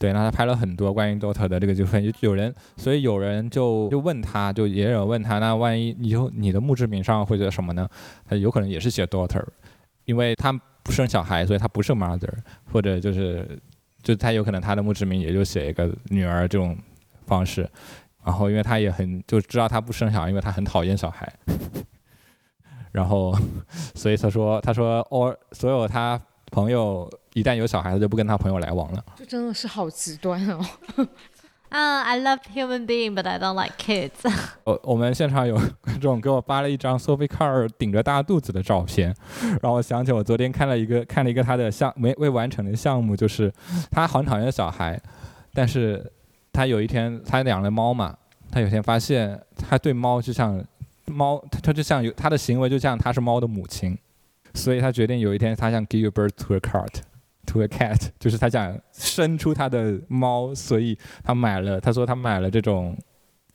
对，那他拍了很多关于 daughter 的这个就分，有人，所以有人就就问他，就也有人问他，那万一以后你的墓志铭上会写什么呢？他有可能也是写 daughter，因为他不生小孩，所以他不是 mother，或者就是就他有可能他的墓志铭也就写一个女儿这种方式。然后，因为他也很就知道他不生小孩，因为他很讨厌小孩。然后，所以他说，他说，哦，所有他朋友一旦有小孩，他就不跟他朋友来往了。这真的是好极端哦。嗯、i love human being, but I don't like kids 我我们现场有观众给我发了一张 Sophie Carr 顶着大肚子的照片，让我想起我昨天看了一个看了一个他的项没未完成的项目，就是他很讨厌小孩，但是他有一天他养了猫嘛，他有一天发现他对猫就像猫，他他就像有他的行为就像他是猫的母亲，所以他决定有一天他想 give birth to a cat。To a cat，就是他想生出他的猫，所以他买了。他说他买了这种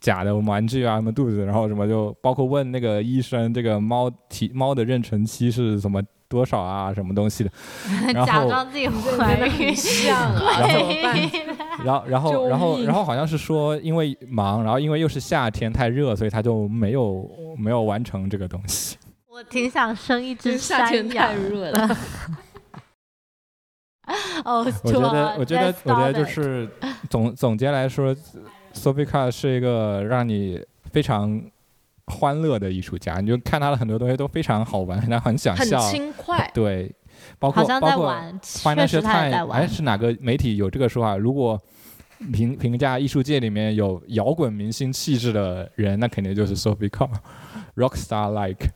假的玩具啊，什么肚子，然后什么就包括问那个医生，这个猫体猫的妊娠期是什么多少啊，什么东西的。然假后装自己怀孕。然后？然后，然后，然后，好像是说因为忙，然后因为又是夏天太热，所以他就没有没有完成这个东西。我挺想生一只夏天太。热了。哦，我觉得，我觉得我觉得就是总总结来说，Sophie Carr 是一个让你非常欢乐的艺术家，你就看他的很多东西都非常好玩，然后很想很笑，轻快。对，包括好像包括在玩，确 Financial 实他也在 Times 哎。是哪个媒体有这个说法？如果评评价艺术界里面有摇滚明星气质的人，那肯定就是 Sophie Carr，rockstar like。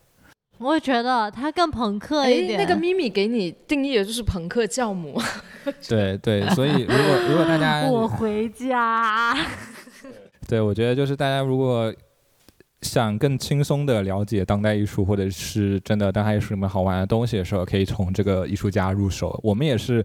我也觉得他更朋克哎一，点。那个咪咪给你定义的就是朋克教母，对对，所以如果如果大家我回家。对，我觉得就是大家如果想更轻松的了解当代艺术，或者是真的当代艺术里面好玩的东西的时候，可以从这个艺术家入手。我们也是，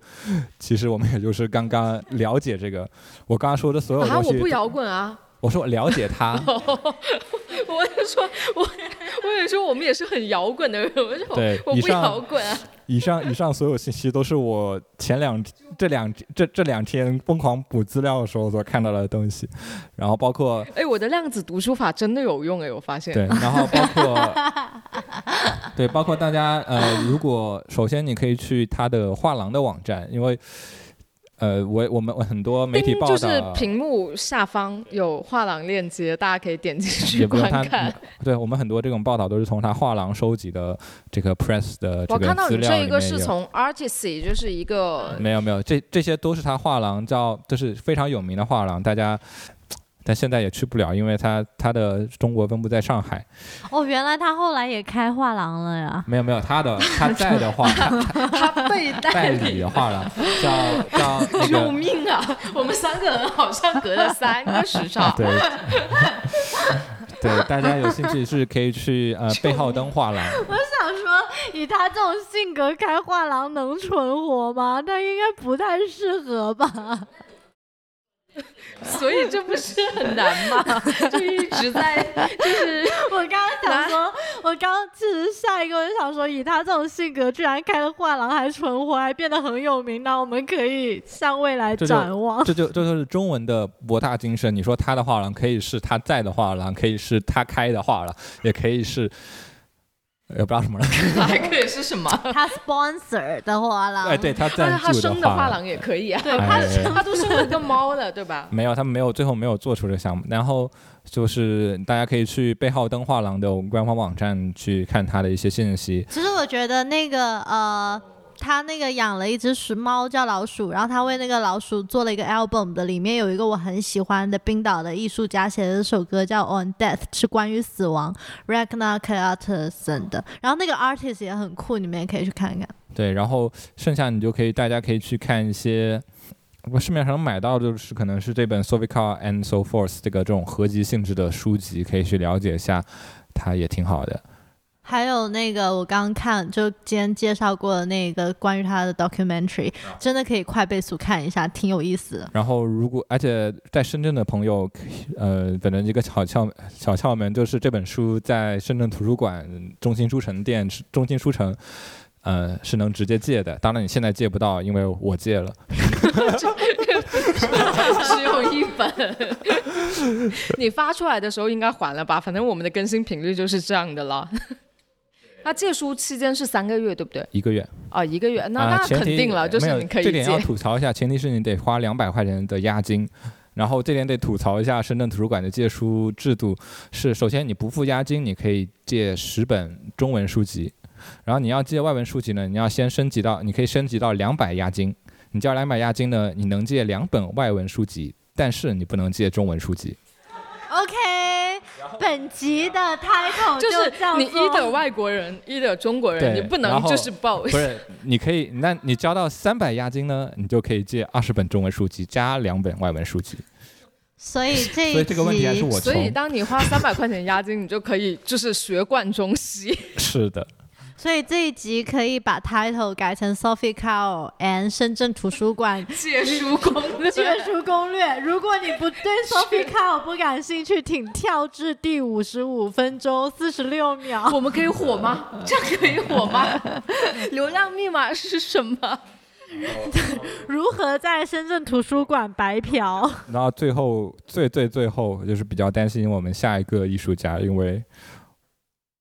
其实我们也就是刚刚了解这个。我刚刚说的所有，东西，我不摇滚啊。我说我了解他，我也说，我我也说，我们也是很摇滚的人。我说对我不摇滚啊。以上以上所有信息都是我前两这两这这两天疯狂补资料的时候所看到的东西，然后包括哎，我的量子读书法真的有用哎，我发现。对，然后包括对，包括大家呃，如果首先你可以去他的画廊的网站，因为呃，我我们很多媒体报道，就是屏幕下方有画廊链接，大家可以点进去观看。对我们很多这种报道都是从他画廊收集的这个 press 的这我看到个资料你这一个。是从 Artisy，就是一个没有没有，这这些都是他画廊叫，就是非常有名的画廊，大家，但现在也去不了，因为他他的中国分部在上海。哦，原来他后来也开画廊了呀。没有没有，他的他在的画，他 他被代代理的画廊叫叫那救命啊！我们三个人好像隔了三个时尚。对。对，大家有兴趣是可以去呃背后灯画廊，我想说，以他这种性格开画廊能存活吗？他应该不太适合吧。所以这不是很难吗？就一直在，就是我刚刚想说，我刚刚其实下一个我就想说，以他这种性格，居然开了画廊还存活，还变得很有名，那我们可以向未来展望。这就这就是中文的博大精深。你说他的画廊可以是他在的画廊，可以是他开的画廊，也可以是也不知道什么了。还可以是什么？他 sponsor 的画廊，哎，对他但赞助是他生的画画廊也可以啊。对，哎他哎他都生了个猫了，对吧？没有，他们没有最后没有做出这个项目。然后就是大家可以去背后灯画廊的官方网站去看他的一些信息。其实我觉得那个呃，他那个养了一只鼠猫叫老鼠，然后他为那个老鼠做了一个 album 的，里面有一个我很喜欢的冰岛的艺术家写的一首歌叫 On Death，是关于死亡 r a g n a k a t e r s o n 的。然后那个 artist 也很酷，你们也可以去看看。对，然后剩下你就可以，大家可以去看一些。我市面上买到就是可能是这本《Sovica and So Forth》这个这种合集性质的书籍，可以去了解一下，它也挺好的。还有那个我刚刚看，就今天介绍过的那个关于他的 documentary，真的可以快倍速看一下，挺有意思的。然后如果而且在深圳的朋友，呃，反正一个小窍小窍门就是这本书在深圳图书馆中心书城店中心书城。呃，是能直接借的，当然你现在借不到，因为我借了。只有一本，你发出来的时候应该还了吧？反正我们的更新频率就是这样的了。那借书期间是三个月，对不对？一个月啊，一个月，那啊，那肯定了，就是你可以这点要。吐槽一下，前提是你得花两百块钱的押金。然后这点得吐槽一下深圳图书馆的借书制度，是首先你不付押金，你可以借十本中文书籍，然后你要借外文书籍呢，你要先升级到，你可以升级到两百押金。你交两百押金呢，你能借两本外文书籍，但是你不能借中文书籍。本集的 title 就是叫你一的做外国人，一的中国人，对你不然后能就是报。不是，你可以，那你交到三百押金呢，你就可以借二十本中文书籍加两本外文书籍。所以这一所以这个问题还是集我所以从当你花三百块钱押金，你就可以就是学贯中西。是的，所以这一集可以把 title 改成 Sophie Carl and 深圳图书馆 借书攻略，借书攻略。如果你不对 Sophie Carl 不感兴趣，请跳至第五十五分钟四十六秒。我们可以火吗？这样可以火吗？流量密码是什么？如何在深圳图书馆白嫖？然后最后最最最后就是比较担心我们下一个艺术家，因为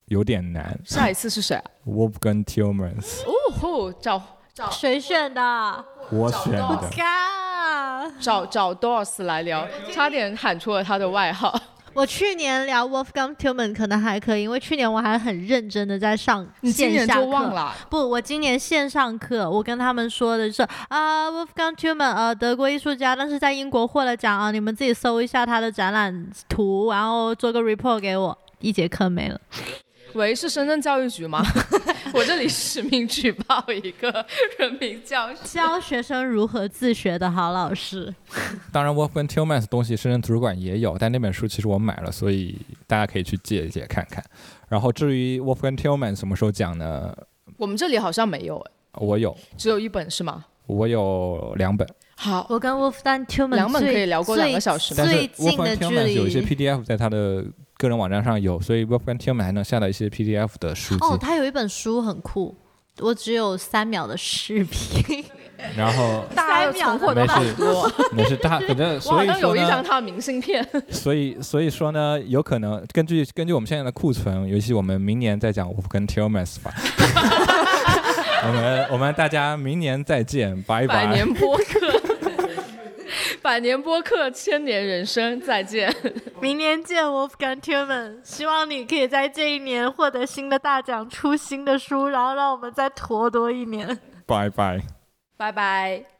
有点难。下一次是谁啊？Wolfgang Tillmans，哦吼，找找谁选的？我选的。嘎！找找 Doris 来聊，差点喊出了他的外号。我去年聊 Wolfgang Tillman 可能还可以，因为去年我还很认真的在上你今年线下课。就忘了？不，我今年线上课，我跟他们说的是啊，Wolfgang Tillman，呃，德国艺术家，但是在英国获了奖啊，你们自己搜一下他的展览图，然后做个 report 给我。一节课没了。喂，是深圳教育局吗？我这里实名举报一个人民教师。教学生如何自学的好老师。当然，Wolfgang Tillmans 东西深圳图书馆也有，但那本书其实我买了，所以大家可以去借一借看看。然后至于 Wolfgang Tillmans 什么时候讲呢？我们这里好像没有，哎，我有，只有一本是吗？我有两本。好，我跟 Wolfgang Tillmans 两本可以聊过两个小时？但是最近的 Wolfgang 距 Tillmans 有一些。PDF 在他的个人网站上有，所以 Wolfgang Tillmans 还能下载一些 PDF 的书籍。哦，他有一本书很酷，我只有三秒的视频。然后 大家的存货都没事。没事，他反正 所以说像有一张呢，他的明信片。所以所以说呢，有可能根据根据我们现在的库存，尤其我们明年再讲 Wolfgang Tillmans 吧。我们我们大家明年再见，拜拜。百年播客，百年播客，千年人生，再见。明年见，Wolfgang Tillman。希望你可以在这一年获得新的大奖，出新的书，然后让我们再拖多一年。拜拜。拜拜。